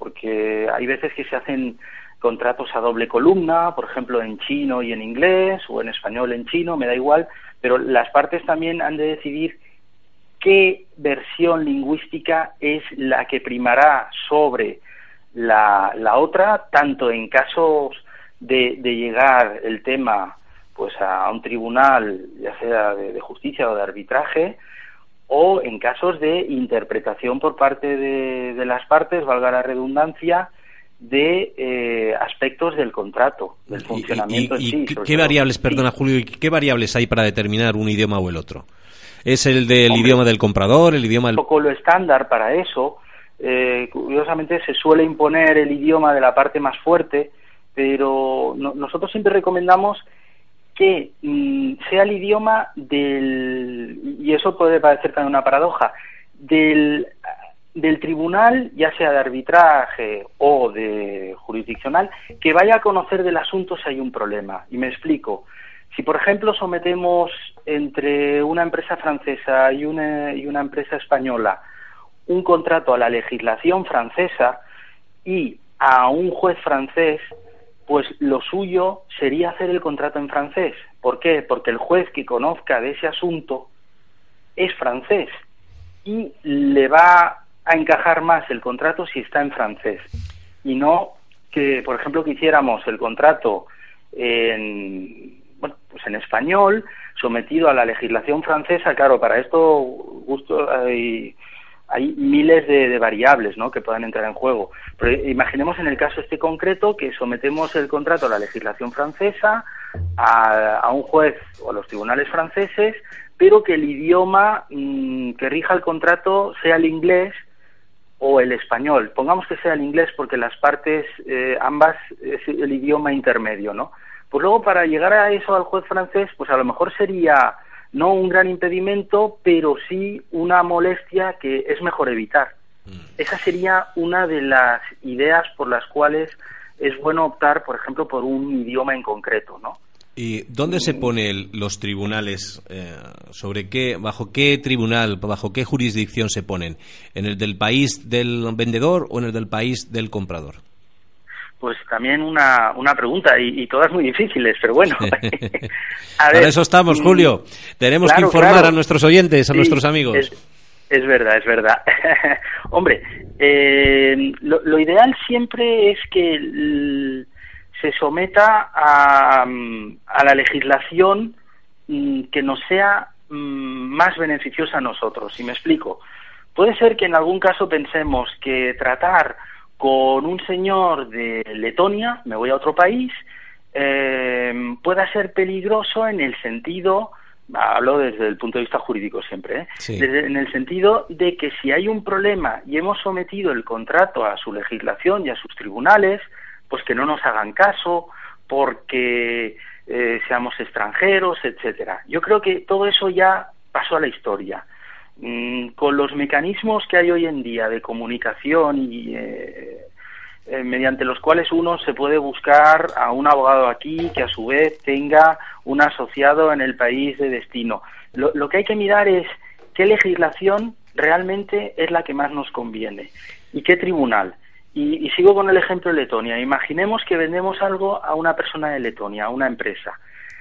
[SPEAKER 5] Porque hay veces que se hacen contratos a doble columna, por ejemplo, en chino y en inglés, o en español en chino, me da igual, pero las partes también han de decidir qué versión lingüística es la que primará sobre la, la otra, tanto en casos de, de, llegar el tema pues a un tribunal, ya sea de, de, justicia o de arbitraje, o en casos de interpretación por parte de, de las partes, valga la redundancia, de eh, aspectos del contrato, del funcionamiento
[SPEAKER 2] y, en sí. ¿Qué variables, perdona Julio, qué variables hay para determinar un idioma o el otro? ¿Es el del idioma del comprador, el idioma del...
[SPEAKER 5] Un poco lo estándar para eso. Eh, curiosamente se suele imponer el idioma de la parte más fuerte, pero nosotros siempre recomendamos que mm, sea el idioma del, y eso puede parecer también una paradoja, del del tribunal, ya sea de arbitraje o de jurisdiccional, que vaya a conocer del asunto si hay un problema. Y me explico. Si, por ejemplo, sometemos entre una empresa francesa y una, y una empresa española un contrato a la legislación francesa y a un juez francés, pues lo suyo sería hacer el contrato en francés. ¿Por qué? Porque el juez que conozca de ese asunto es francés y le va a encajar más el contrato si está en francés y no que, por ejemplo, que hiciéramos el contrato en, bueno, pues en español, sometido a la legislación francesa. Claro, para esto justo hay, hay miles de, variables ¿no? que puedan entrar en juego. Pero imaginemos en el caso este concreto que sometemos el contrato a la legislación francesa, a, a un juez o a los tribunales franceses, pero que el idioma mm, que rija el contrato sea el inglés o el español. Pongamos que sea el inglés porque las partes, eh, ambas, es el idioma intermedio, ¿no? Pues luego para llegar a eso al juez francés, pues a lo mejor sería no un gran impedimento, pero sí una molestia que es mejor evitar. Mm. Esa sería una de las ideas por las cuales es bueno optar, por ejemplo, por un idioma en concreto, ¿no?
[SPEAKER 2] ¿Y dónde se ponen los tribunales? Eh, ¿Sobre qué, bajo qué tribunal, bajo qué jurisdicción se ponen? ¿En el del país del vendedor o en el del país del comprador?
[SPEAKER 5] Pues también una, una pregunta y, todas muy difíciles, pero bueno. [LAUGHS]
[SPEAKER 2] a Para eso estamos, Julio. Tenemos que informar a nuestros oyentes, a nuestros amigos.
[SPEAKER 5] Es, verdad, es verdad. [LAUGHS] Hombre, eh, lo, lo, ideal siempre es que el, se someta a, a la legislación mm, que nos sea mm, más beneficiosa a nosotros. Y me explico. Puede ser que en algún caso pensemos que tratar con un señor de Letonia, me voy a otro país, eh, pueda ser peligroso en el sentido, hablo desde el punto de vista jurídico siempre, ¿eh? en el sentido de que si hay un problema y hemos sometido el contrato a su legislación y a sus tribunales, pues que no nos hagan caso, porque eh, seamos extranjeros, etcétera. Yo creo que todo eso ya pasó a la historia. Mm, con los mecanismos que hay hoy en día de comunicación y eh, eh, mediante los cuales uno se puede buscar a un abogado aquí que a su vez tenga un asociado en el país de destino. lo que hay que mirar es qué legislación realmente es la que más nos conviene y qué tribunal. Y, sigo con el ejemplo de Letonia. Imaginemos que vendemos algo a una persona de Letonia, a una empresa.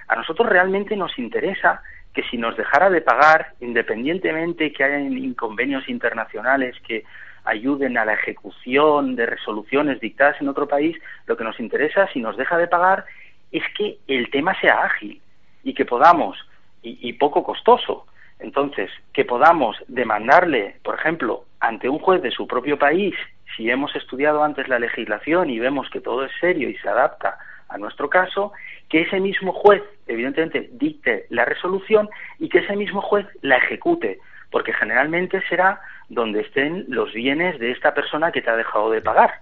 [SPEAKER 5] A nosotros realmente nos interesa que si nos dejara de pagar, independientemente que haya inconvenios internacionales que ayuden a la ejecución de resoluciones dictadas en otro país, lo que nos interesa, si nos deja de pagar, es que el tema sea ágil y que podamos, y poco costoso, entonces, que podamos demandarle, por ejemplo, ante un juez de su propio país si hemos estudiado antes la legislación y vemos que todo es serio y se adapta a nuestro caso, que ese mismo juez, evidentemente, dicte la resolución y que ese mismo juez la ejecute, porque generalmente será donde estén los bienes de esta persona que te ha dejado de pagar.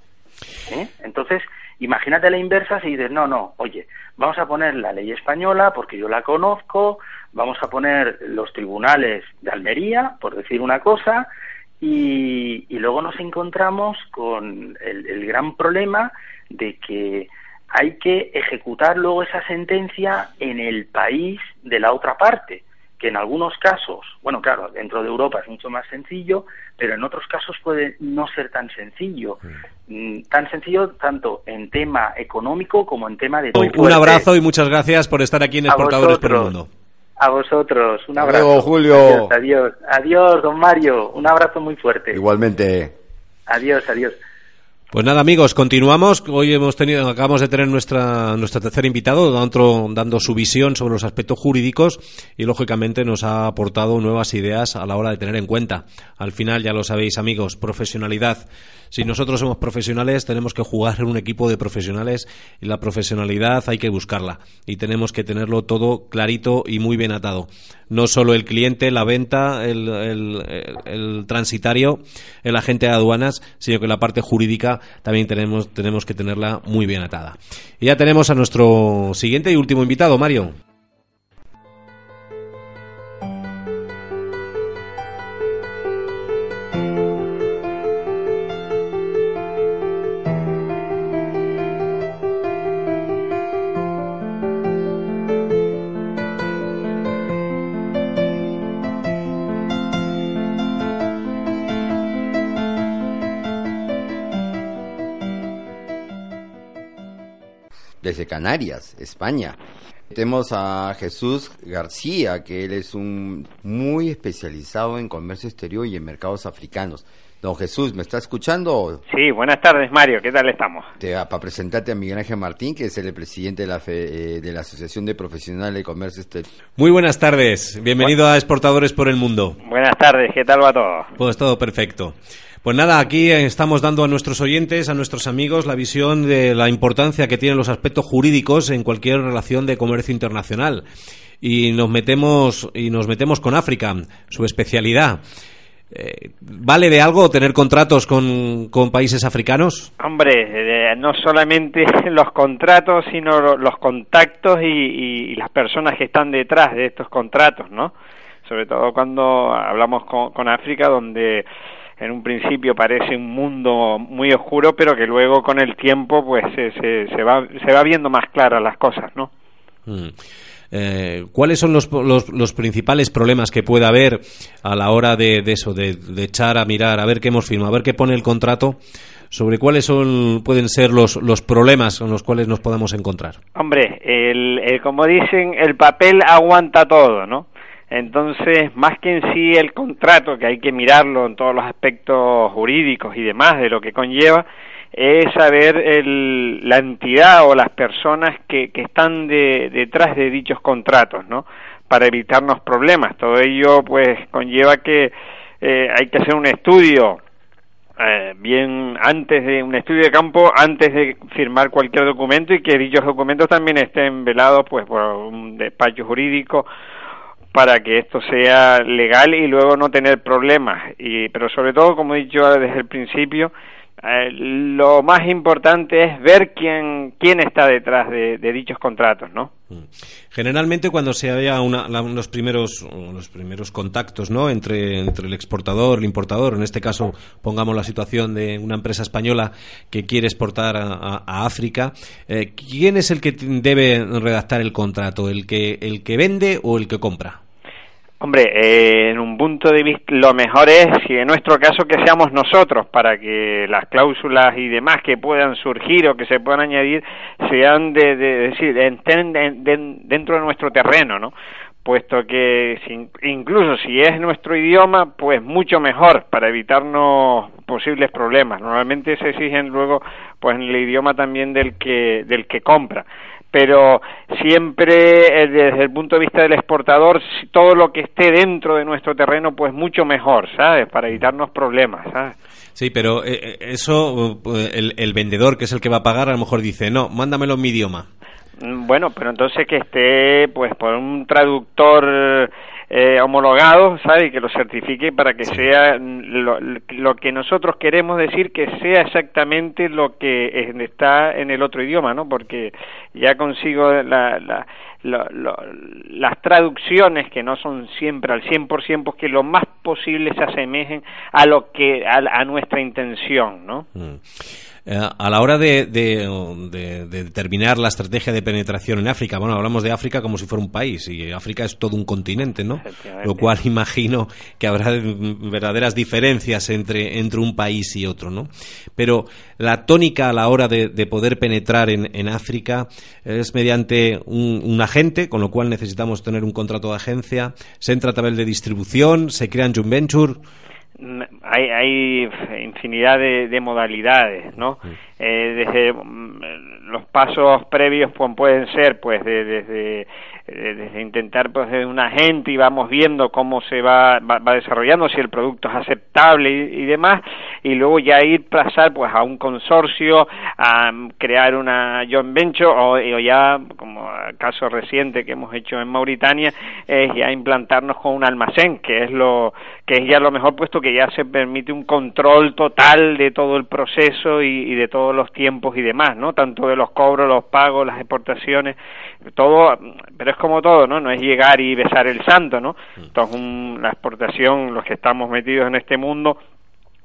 [SPEAKER 5] ¿eh? Entonces, imagínate la inversa si dices, no, no, oye, vamos a poner la ley española porque yo la conozco, vamos a poner los tribunales de Almería, por decir una cosa, y, luego nos encontramos con el gran problema de que hay que ejecutar luego esa sentencia en el país de la otra parte, que en algunos casos, bueno, claro, dentro de Europa es mucho más sencillo, pero en otros casos puede no ser tan sencillo. Mm, tan sencillo tanto en tema económico como en tema de...
[SPEAKER 2] Un abrazo y muchas gracias por estar aquí en Exportadores por el Mundo.
[SPEAKER 5] A vosotros, un abrazo.
[SPEAKER 1] Julio.
[SPEAKER 5] adiós, adiós, don Mario, un abrazo muy fuerte.
[SPEAKER 1] Igualmente.
[SPEAKER 5] Adiós, adiós.
[SPEAKER 2] Pues nada, amigos, continuamos. Hoy hemos tenido, acabamos de tener nuestra, nuestro tercer invitado dando, dando su visión sobre los aspectos jurídicos y, lógicamente, nos ha aportado nuevas ideas a la hora de tener en cuenta. Al final, ya lo sabéis, amigos, profesionalidad si nosotros somos profesionales, tenemos que jugar en un equipo de profesionales y la profesionalidad hay que buscarla y tenemos que tenerlo todo clarito y muy bien atado. No solo el cliente, la venta, el, el, transitario, el agente de aduanas, sino que la parte jurídica también tenemos, tenemos que tenerla muy bien atada. Y ya tenemos a nuestro siguiente y último invitado, Mario.
[SPEAKER 1] Canarias, España. Tenemos a Jesús García, que él es un muy especializado en comercio exterior y en mercados africanos. Don Jesús, ¿me está escuchando?
[SPEAKER 6] Sí, buenas tardes, Mario. ¿Qué tal estamos?
[SPEAKER 1] Te, para presentarte a Miguel Ángel Martín, que es el presidente de la, eh, de la Asociación de Profesionales de Comercio Exterior.
[SPEAKER 2] Muy buenas tardes. Bienvenido a Exportadores por el Mundo.
[SPEAKER 6] Buenas tardes. ¿Qué tal va todo?
[SPEAKER 2] Pues todo perfecto. Pues nada, aquí estamos dando a nuestros oyentes, a nuestros amigos, la visión de la importancia que tienen los aspectos jurídicos en cualquier relación de comercio internacional. Y nos metemos, y nos metemos con África, su especialidad. Eh, ¿Vale de algo tener contratos con, países africanos?
[SPEAKER 6] Hombre, eh, no solamente [LAUGHS] los contratos, sino los contactos y, las personas que están detrás de estos contratos, ¿no? Sobre todo cuando hablamos con África, donde en un principio parece un mundo muy oscuro, pero que luego con el tiempo pues se, se, va, se va viendo más claras las cosas, ¿no?
[SPEAKER 2] Mm. Eh, ¿Cuáles son los, los, principales problemas que puede haber a la hora de, eso, de, echar a mirar, a ver qué hemos firmado, a ver qué pone el contrato? sobre cuáles son pueden ser los, los problemas con los cuales nos podemos encontrar.
[SPEAKER 6] Hombre, el, como dicen, el papel aguanta todo, ¿no? Entonces, más que en sí el contrato, que hay que mirarlo en todos los aspectos jurídicos y demás de lo que conlleva, es saber el, la entidad o las personas que, que están de, detrás de dichos contratos, ¿no? Para evitarnos problemas. Todo ello, pues, conlleva que eh, hay que hacer un estudio eh, bien antes de un estudio de campo antes de firmar cualquier documento y que dichos documentos también estén velados pues por un despacho jurídico para que esto sea legal y luego no tener problemas. Y, pero sobre todo, como he dicho desde el principio, eh, lo más importante es ver quién, quién está detrás de, dichos contratos, ¿no? Mm.
[SPEAKER 2] Generalmente cuando se haya una, los primeros los primeros contactos, ¿no? Entre, entre el exportador, el importador, en este caso pongamos la situación de una empresa española que quiere exportar a, África, eh, ¿quién es el que debe redactar el contrato, el que el que vende o el que compra?
[SPEAKER 6] Hombre, eh, en un punto de vista, lo mejor es, si en nuestro caso, que seamos nosotros, para que las cláusulas y demás que puedan surgir o que se puedan añadir sean de, decir, estén dentro de nuestro terreno, ¿no? Puesto que incluso si es nuestro idioma, pues mucho mejor para evitarnos posibles problemas. Normalmente se exigen luego, pues en el idioma también del que del que compra pero siempre eh, desde el punto de vista del exportador, todo lo que esté dentro de nuestro terreno, pues mucho mejor, ¿sabes? Para evitarnos problemas, ¿sabes?
[SPEAKER 2] Sí, pero eh, eso, el, el vendedor, que es el que va a pagar, a lo mejor dice, no, mándamelo en mi idioma.
[SPEAKER 6] Mm, bueno, pero entonces que esté, pues, por un traductor eh, homologado, ¿sabe? Y que lo certifique para que sea lo, lo, que nosotros queremos decir que sea exactamente lo que está en el otro idioma, ¿no? Porque ya consigo la, la, las traducciones que no son siempre al 100%, pues que lo más posible se asemejen a lo que a, nuestra intención, ¿no?
[SPEAKER 2] Mm. Eh, a la hora de, determinar la estrategia de penetración en África, bueno, hablamos de África como si fuera un país y África es todo un continente, ¿no? Lo cual [LAUGHS] imagino que habrá verdaderas diferencias entre, entre un país y otro, ¿no? Pero la tónica a la hora de, poder penetrar en, África es mediante un, agente, con lo cual necesitamos tener un contrato de agencia, se entra a través de distribución, se crean joint venture
[SPEAKER 6] hay, hay infinidad de, modalidades, ¿no? Eh, desde mm, los pasos previos pueden ser, pues, desde eh, desde intentar pues de un agente y vamos viendo cómo se va, va, desarrollando si el producto es aceptable y, demás y luego ya ir pasar pues a un consorcio a crear una joint venture o, o ya como caso reciente que hemos hecho en Mauritania es ya implantarnos con un almacén que es lo que es ya lo mejor puesto que ya se permite un control total de todo el proceso y, y de todos los tiempos y demás no tanto de los cobros los pagos las exportaciones todo pero es como todo, ¿no? No es llegar y besar el santo, ¿no? Mm. Entonces, la exportación, los que estamos metidos en este mundo,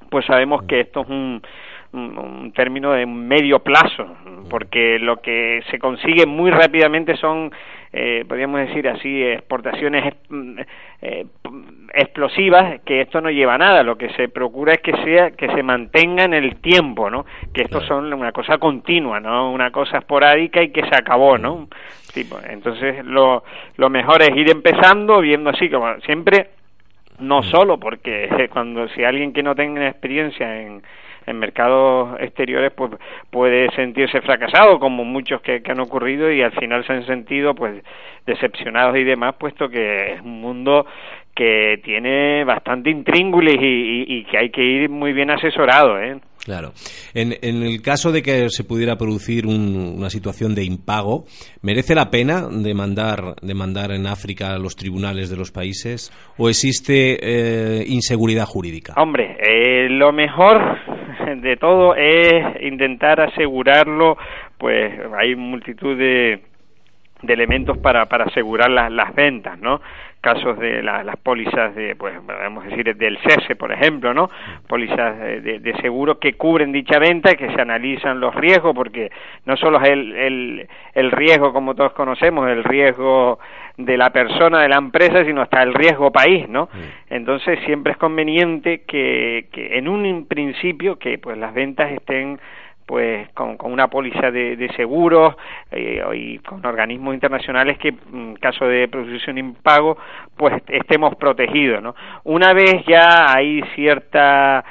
[SPEAKER 6] pues sabemos que esto es un, un, término de medio plazo, mm. porque lo que se consigue muy rápidamente son, eh, podríamos decir así, exportaciones mm, eh, explosivas, que esto no lleva a nada, lo que se procura es que sea, que se mantenga en el tiempo, ¿no? Que esto son una cosa continua, ¿no? Una cosa esporádica y que se acabó, ¿no? entonces lo, lo mejor es ir empezando viendo así como siempre no mm. solo porque [LAUGHS] cuando si alguien que no tenga experiencia en, en mercados exteriores pues puede sentirse fracasado como muchos que, que, han ocurrido y al final se han sentido pues decepcionados y demás puesto que es un mundo que tiene bastante intríngulis y, y, que hay que ir muy bien asesorado ¿eh?
[SPEAKER 2] Claro. En, en, el caso de que se pudiera producir una situación de impago, ¿merece la pena demandar, demandar en África a los tribunales de los países o existe eh, inseguridad jurídica?
[SPEAKER 6] Hombre, eh, lo mejor de todo es intentar asegurarlo, pues hay multitud de, elementos para, para asegurar las ventas, ¿no? casos de las pólizas de, pues, a decir, del CESE, por ejemplo, ¿no? Pólizas de, de, seguro que cubren dicha venta que se analizan los riesgos, porque no solo es el, el, el riesgo, como todos conocemos, el riesgo de la persona, de la empresa, sino hasta el riesgo país, ¿no? Entonces siempre es conveniente que, que en un principio que pues las ventas estén pues con, con una póliza de, de seguros eh, y con organismos internacionales que en caso de producción impago pues estemos protegidos no una vez ya hay cierta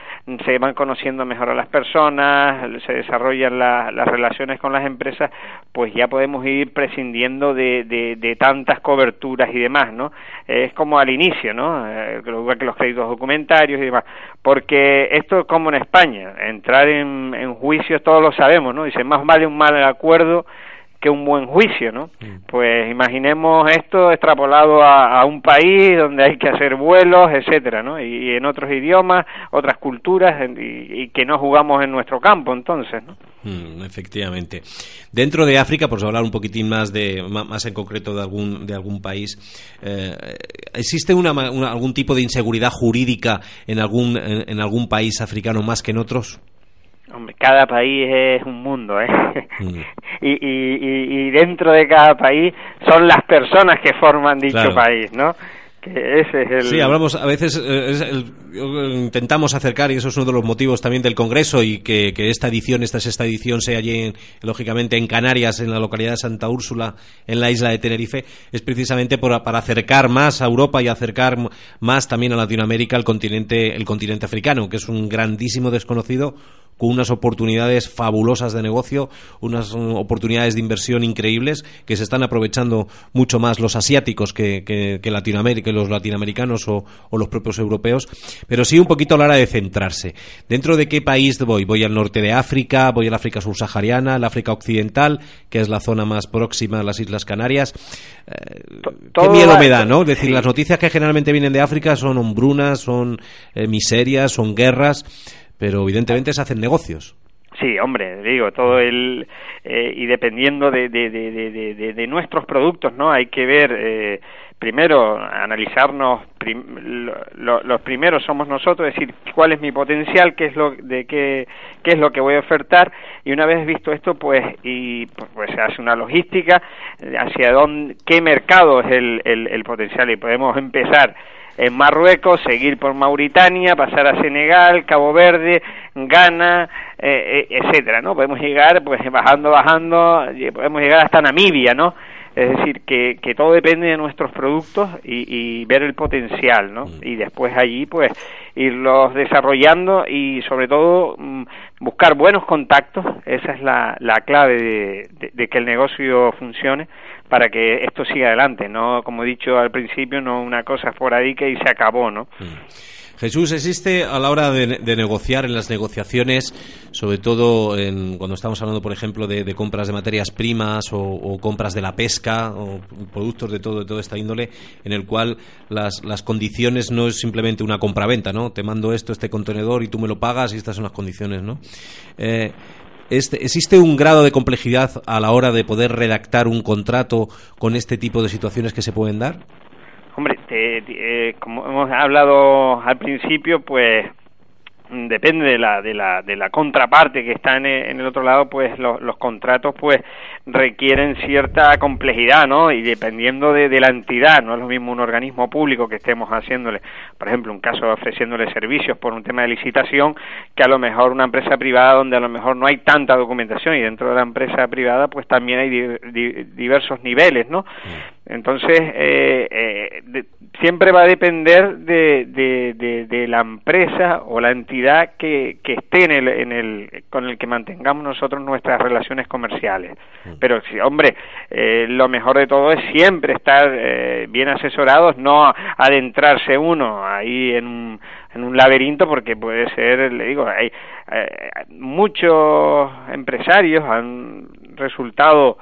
[SPEAKER 6] se van conociendo mejor a las personas se desarrollan las relaciones con las empresas pues ya podemos ir prescindiendo de, de, de tantas coberturas y demás no es como al inicio no eh, que los créditos documentarios y demás. Porque esto es como en España entrar en, en juicios todos lo sabemos, ¿no? Dice, más vale un mal acuerdo que un buen juicio, ¿no? Mm. Pues imaginemos esto extrapolado a, un país donde hay que hacer vuelos, etcétera, ¿no? Y, en otros idiomas, otras culturas, y, que no jugamos en nuestro campo, entonces, ¿no?
[SPEAKER 2] Mm, efectivamente. Dentro de África, por hablar un poquitín más de más en concreto de algún de algún país, eh, ¿existe una, algún tipo de inseguridad jurídica en algún en algún país africano más que en otros?
[SPEAKER 6] Hombre, cada país es un mundo, ¿eh? Mm. [LAUGHS] y, y, y, dentro de cada país son las personas que forman dicho país, ¿no? Que ese es el...
[SPEAKER 2] Sí, hablamos, a veces eh, intentamos acercar, y eso es uno de los motivos también del Congreso, y que, que esta edición, esta sexta edición, sea allí, lógicamente, en Canarias, en la localidad de Santa Úrsula, en la isla de Tenerife, es precisamente por, para acercar más a Europa y acercar más también a Latinoamérica el continente, el continente africano, que es un grandísimo desconocido con unas oportunidades fabulosas de negocio, unas mm, oportunidades de inversión increíbles que se están aprovechando mucho más los asiáticos que, que, Latinoamérica, los latinoamericanos o, los propios europeos, pero sí un poquito a la hora de centrarse. ¿Dentro de qué país voy? Voy al norte de África, voy al África subsahariana, al África occidental, que es la zona más próxima a las Islas Canarias. Eh, qué miedo me da, ¿no? Es decir, las noticias que generalmente vienen de África son hombrunas, son eh, miserias, son guerras, pero evidentemente se hacen negocios.
[SPEAKER 6] Sí, hombre, digo, todo el... Eh, y dependiendo de, de, de, de, nuestros productos, ¿no? Hay que ver, eh, primero, analizarnos, los primeros somos nosotros, decir, cuál es mi potencial, qué es lo, de qué, qué es lo que voy a ofertar, y una vez visto esto, pues, y pues se hace una logística hacia dónde, qué mercado es el, el, el potencial, y podemos empezar en Marruecos, seguir por Mauritania, pasar a Senegal, Cabo Verde, Ghana, eh, eh, etcétera, ¿no? Podemos llegar, pues bajando, bajando, podemos llegar hasta Namibia, ¿no? Es decir, que, que todo depende de nuestros productos y, y ver el potencial, ¿no? Mm. Y después allí, pues, irlos desarrollando y sobre todo mm, buscar buenos contactos, esa es la, la clave de, de que el negocio funcione para que esto siga adelante, no como he dicho al principio, no una cosa esporádica y se acabó, ¿no?
[SPEAKER 2] Mm. Jesús, ¿existe a la hora de, negociar en las negociaciones, sobre todo en, cuando estamos hablando, por ejemplo, de, compras de materias primas o, compras de la pesca o productos de todo de toda esta índole, en el cual las, las condiciones no es simplemente una compra-venta, ¿no? Te mando esto, este contenedor y tú me lo pagas y estas son las condiciones, ¿no? Eh, este, ¿Existe un grado de complejidad a la hora de poder redactar un contrato con este tipo de situaciones que se pueden dar?
[SPEAKER 6] Hombre, eh, como hemos hablado al principio, pues depende de la, de la, de la contraparte que está en, el otro lado, pues los contratos pues requieren cierta complejidad, ¿no? Y dependiendo de, la entidad, no es lo mismo un organismo público que estemos haciéndole, por ejemplo, un caso ofreciéndole servicios por un tema de licitación, que a lo mejor una empresa privada donde a lo mejor no hay tanta documentación y dentro de la empresa privada pues también hay diversos niveles, ¿no? Entonces, eh, eh, siempre va a depender de, de, de, la empresa o la entidad que, que esté en el, en el, con el que mantengamos nosotros nuestras relaciones comerciales. Mm. Pero, sí, hombre, eh, lo mejor de todo es siempre estar eh, bien asesorados, no adentrarse uno ahí en un, en un laberinto porque puede ser, le digo, hay eh, muchos empresarios han resultado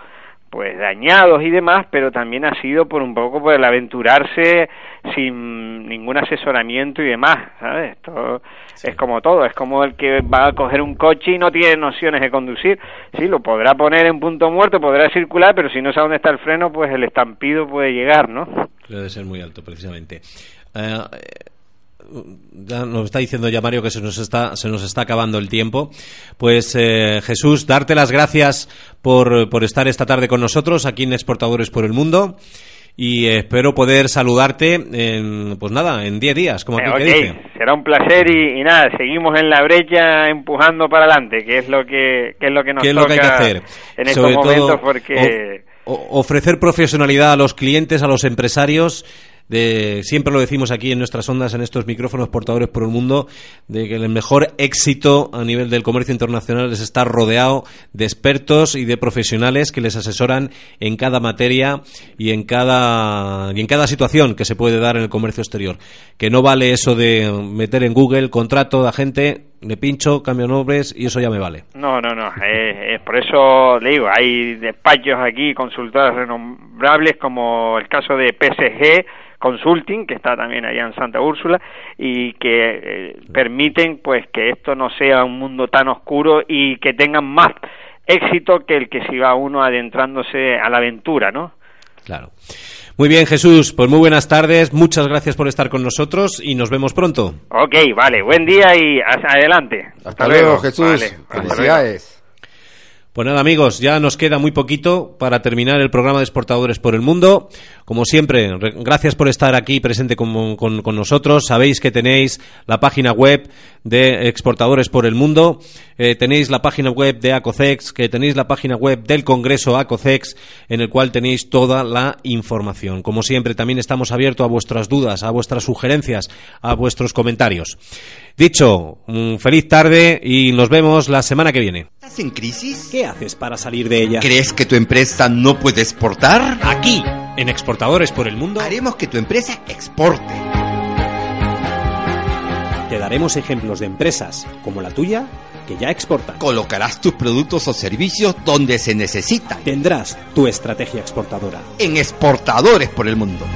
[SPEAKER 6] pues dañados y demás, pero también ha sido por un poco por el aventurarse sin ningún asesoramiento y demás, ¿sabes? Esto es como todo, es como el que va a coger un coche y no tiene nociones de conducir, sí, lo podrá poner en punto muerto, podrá circular, pero si no sabe dónde está el freno, pues el estampido puede llegar, ¿no?
[SPEAKER 2] Debe ser muy alto, precisamente. Eh, ya nos está diciendo ya Mario que se nos está, se nos está acabando el tiempo. Pues eh, Jesús, darte las gracias por, por, estar esta tarde con nosotros aquí en Exportadores por el Mundo. Y espero poder saludarte en, pues nada, en 10 días, como aquí
[SPEAKER 6] dice. Será un placer y, nada, seguimos en la brecha empujando para adelante, que es lo que, que es lo que nos toca
[SPEAKER 2] que hay que hacer?
[SPEAKER 6] en estos momentos porque...
[SPEAKER 2] ofrecer profesionalidad a los clientes, a los empresarios siempre lo decimos aquí en nuestras ondas, en estos micrófonos portadores por el mundo, de que el mejor éxito a nivel del comercio internacional es estar rodeado de expertos y de profesionales que les asesoran en cada materia y en cada, y en cada situación que se puede dar en el comercio exterior. Que no vale eso de meter en Google contrato de agente, le pincho, cambio nombres y eso ya me vale.
[SPEAKER 6] No, no, no. [LAUGHS] es por eso le digo, hay despachos aquí, consultoras renombrables como el caso de PSG, Consulting, que está también allá en Santa Úrsula, y que eh, permiten pues que esto no sea un mundo tan oscuro y que tengan más éxito que el que siga uno adentrándose a la aventura, ¿no?
[SPEAKER 2] Claro. Muy bien, Jesús, pues muy buenas tardes, muchas gracias por estar con nosotros y nos vemos pronto.
[SPEAKER 6] Ok, vale, buen día y adelante.
[SPEAKER 1] Hasta, luego, Jesús. Felicidades.
[SPEAKER 2] Pues nada amigos, ya nos queda muy poquito para terminar el programa de Exportadores por el Mundo. Como siempre, gracias por estar aquí presente con, nosotros. Sabéis que tenéis la página web de Exportadores por el Mundo, eh, tenéis la página web de ACOCEX, que tenéis la página web del Congreso ACOCEX, en el cual tenéis toda la información. Como siempre, también estamos abiertos a vuestras dudas, a vuestras sugerencias, a vuestros comentarios. Dicho, feliz tarde y nos vemos la semana que viene.
[SPEAKER 1] ¿Estás en crisis?
[SPEAKER 2] ¿Qué haces para salir de ella?
[SPEAKER 1] ¿Crees que tu empresa no puede exportar?
[SPEAKER 2] Aquí, en Exportadores por el Mundo,
[SPEAKER 1] haremos que tu empresa exporte.
[SPEAKER 2] Te daremos ejemplos de empresas como la tuya que ya exportan.
[SPEAKER 1] Colocarás tus productos o servicios donde se necesitan.
[SPEAKER 2] Tendrás tu estrategia exportadora.
[SPEAKER 1] En Exportadores por el Mundo.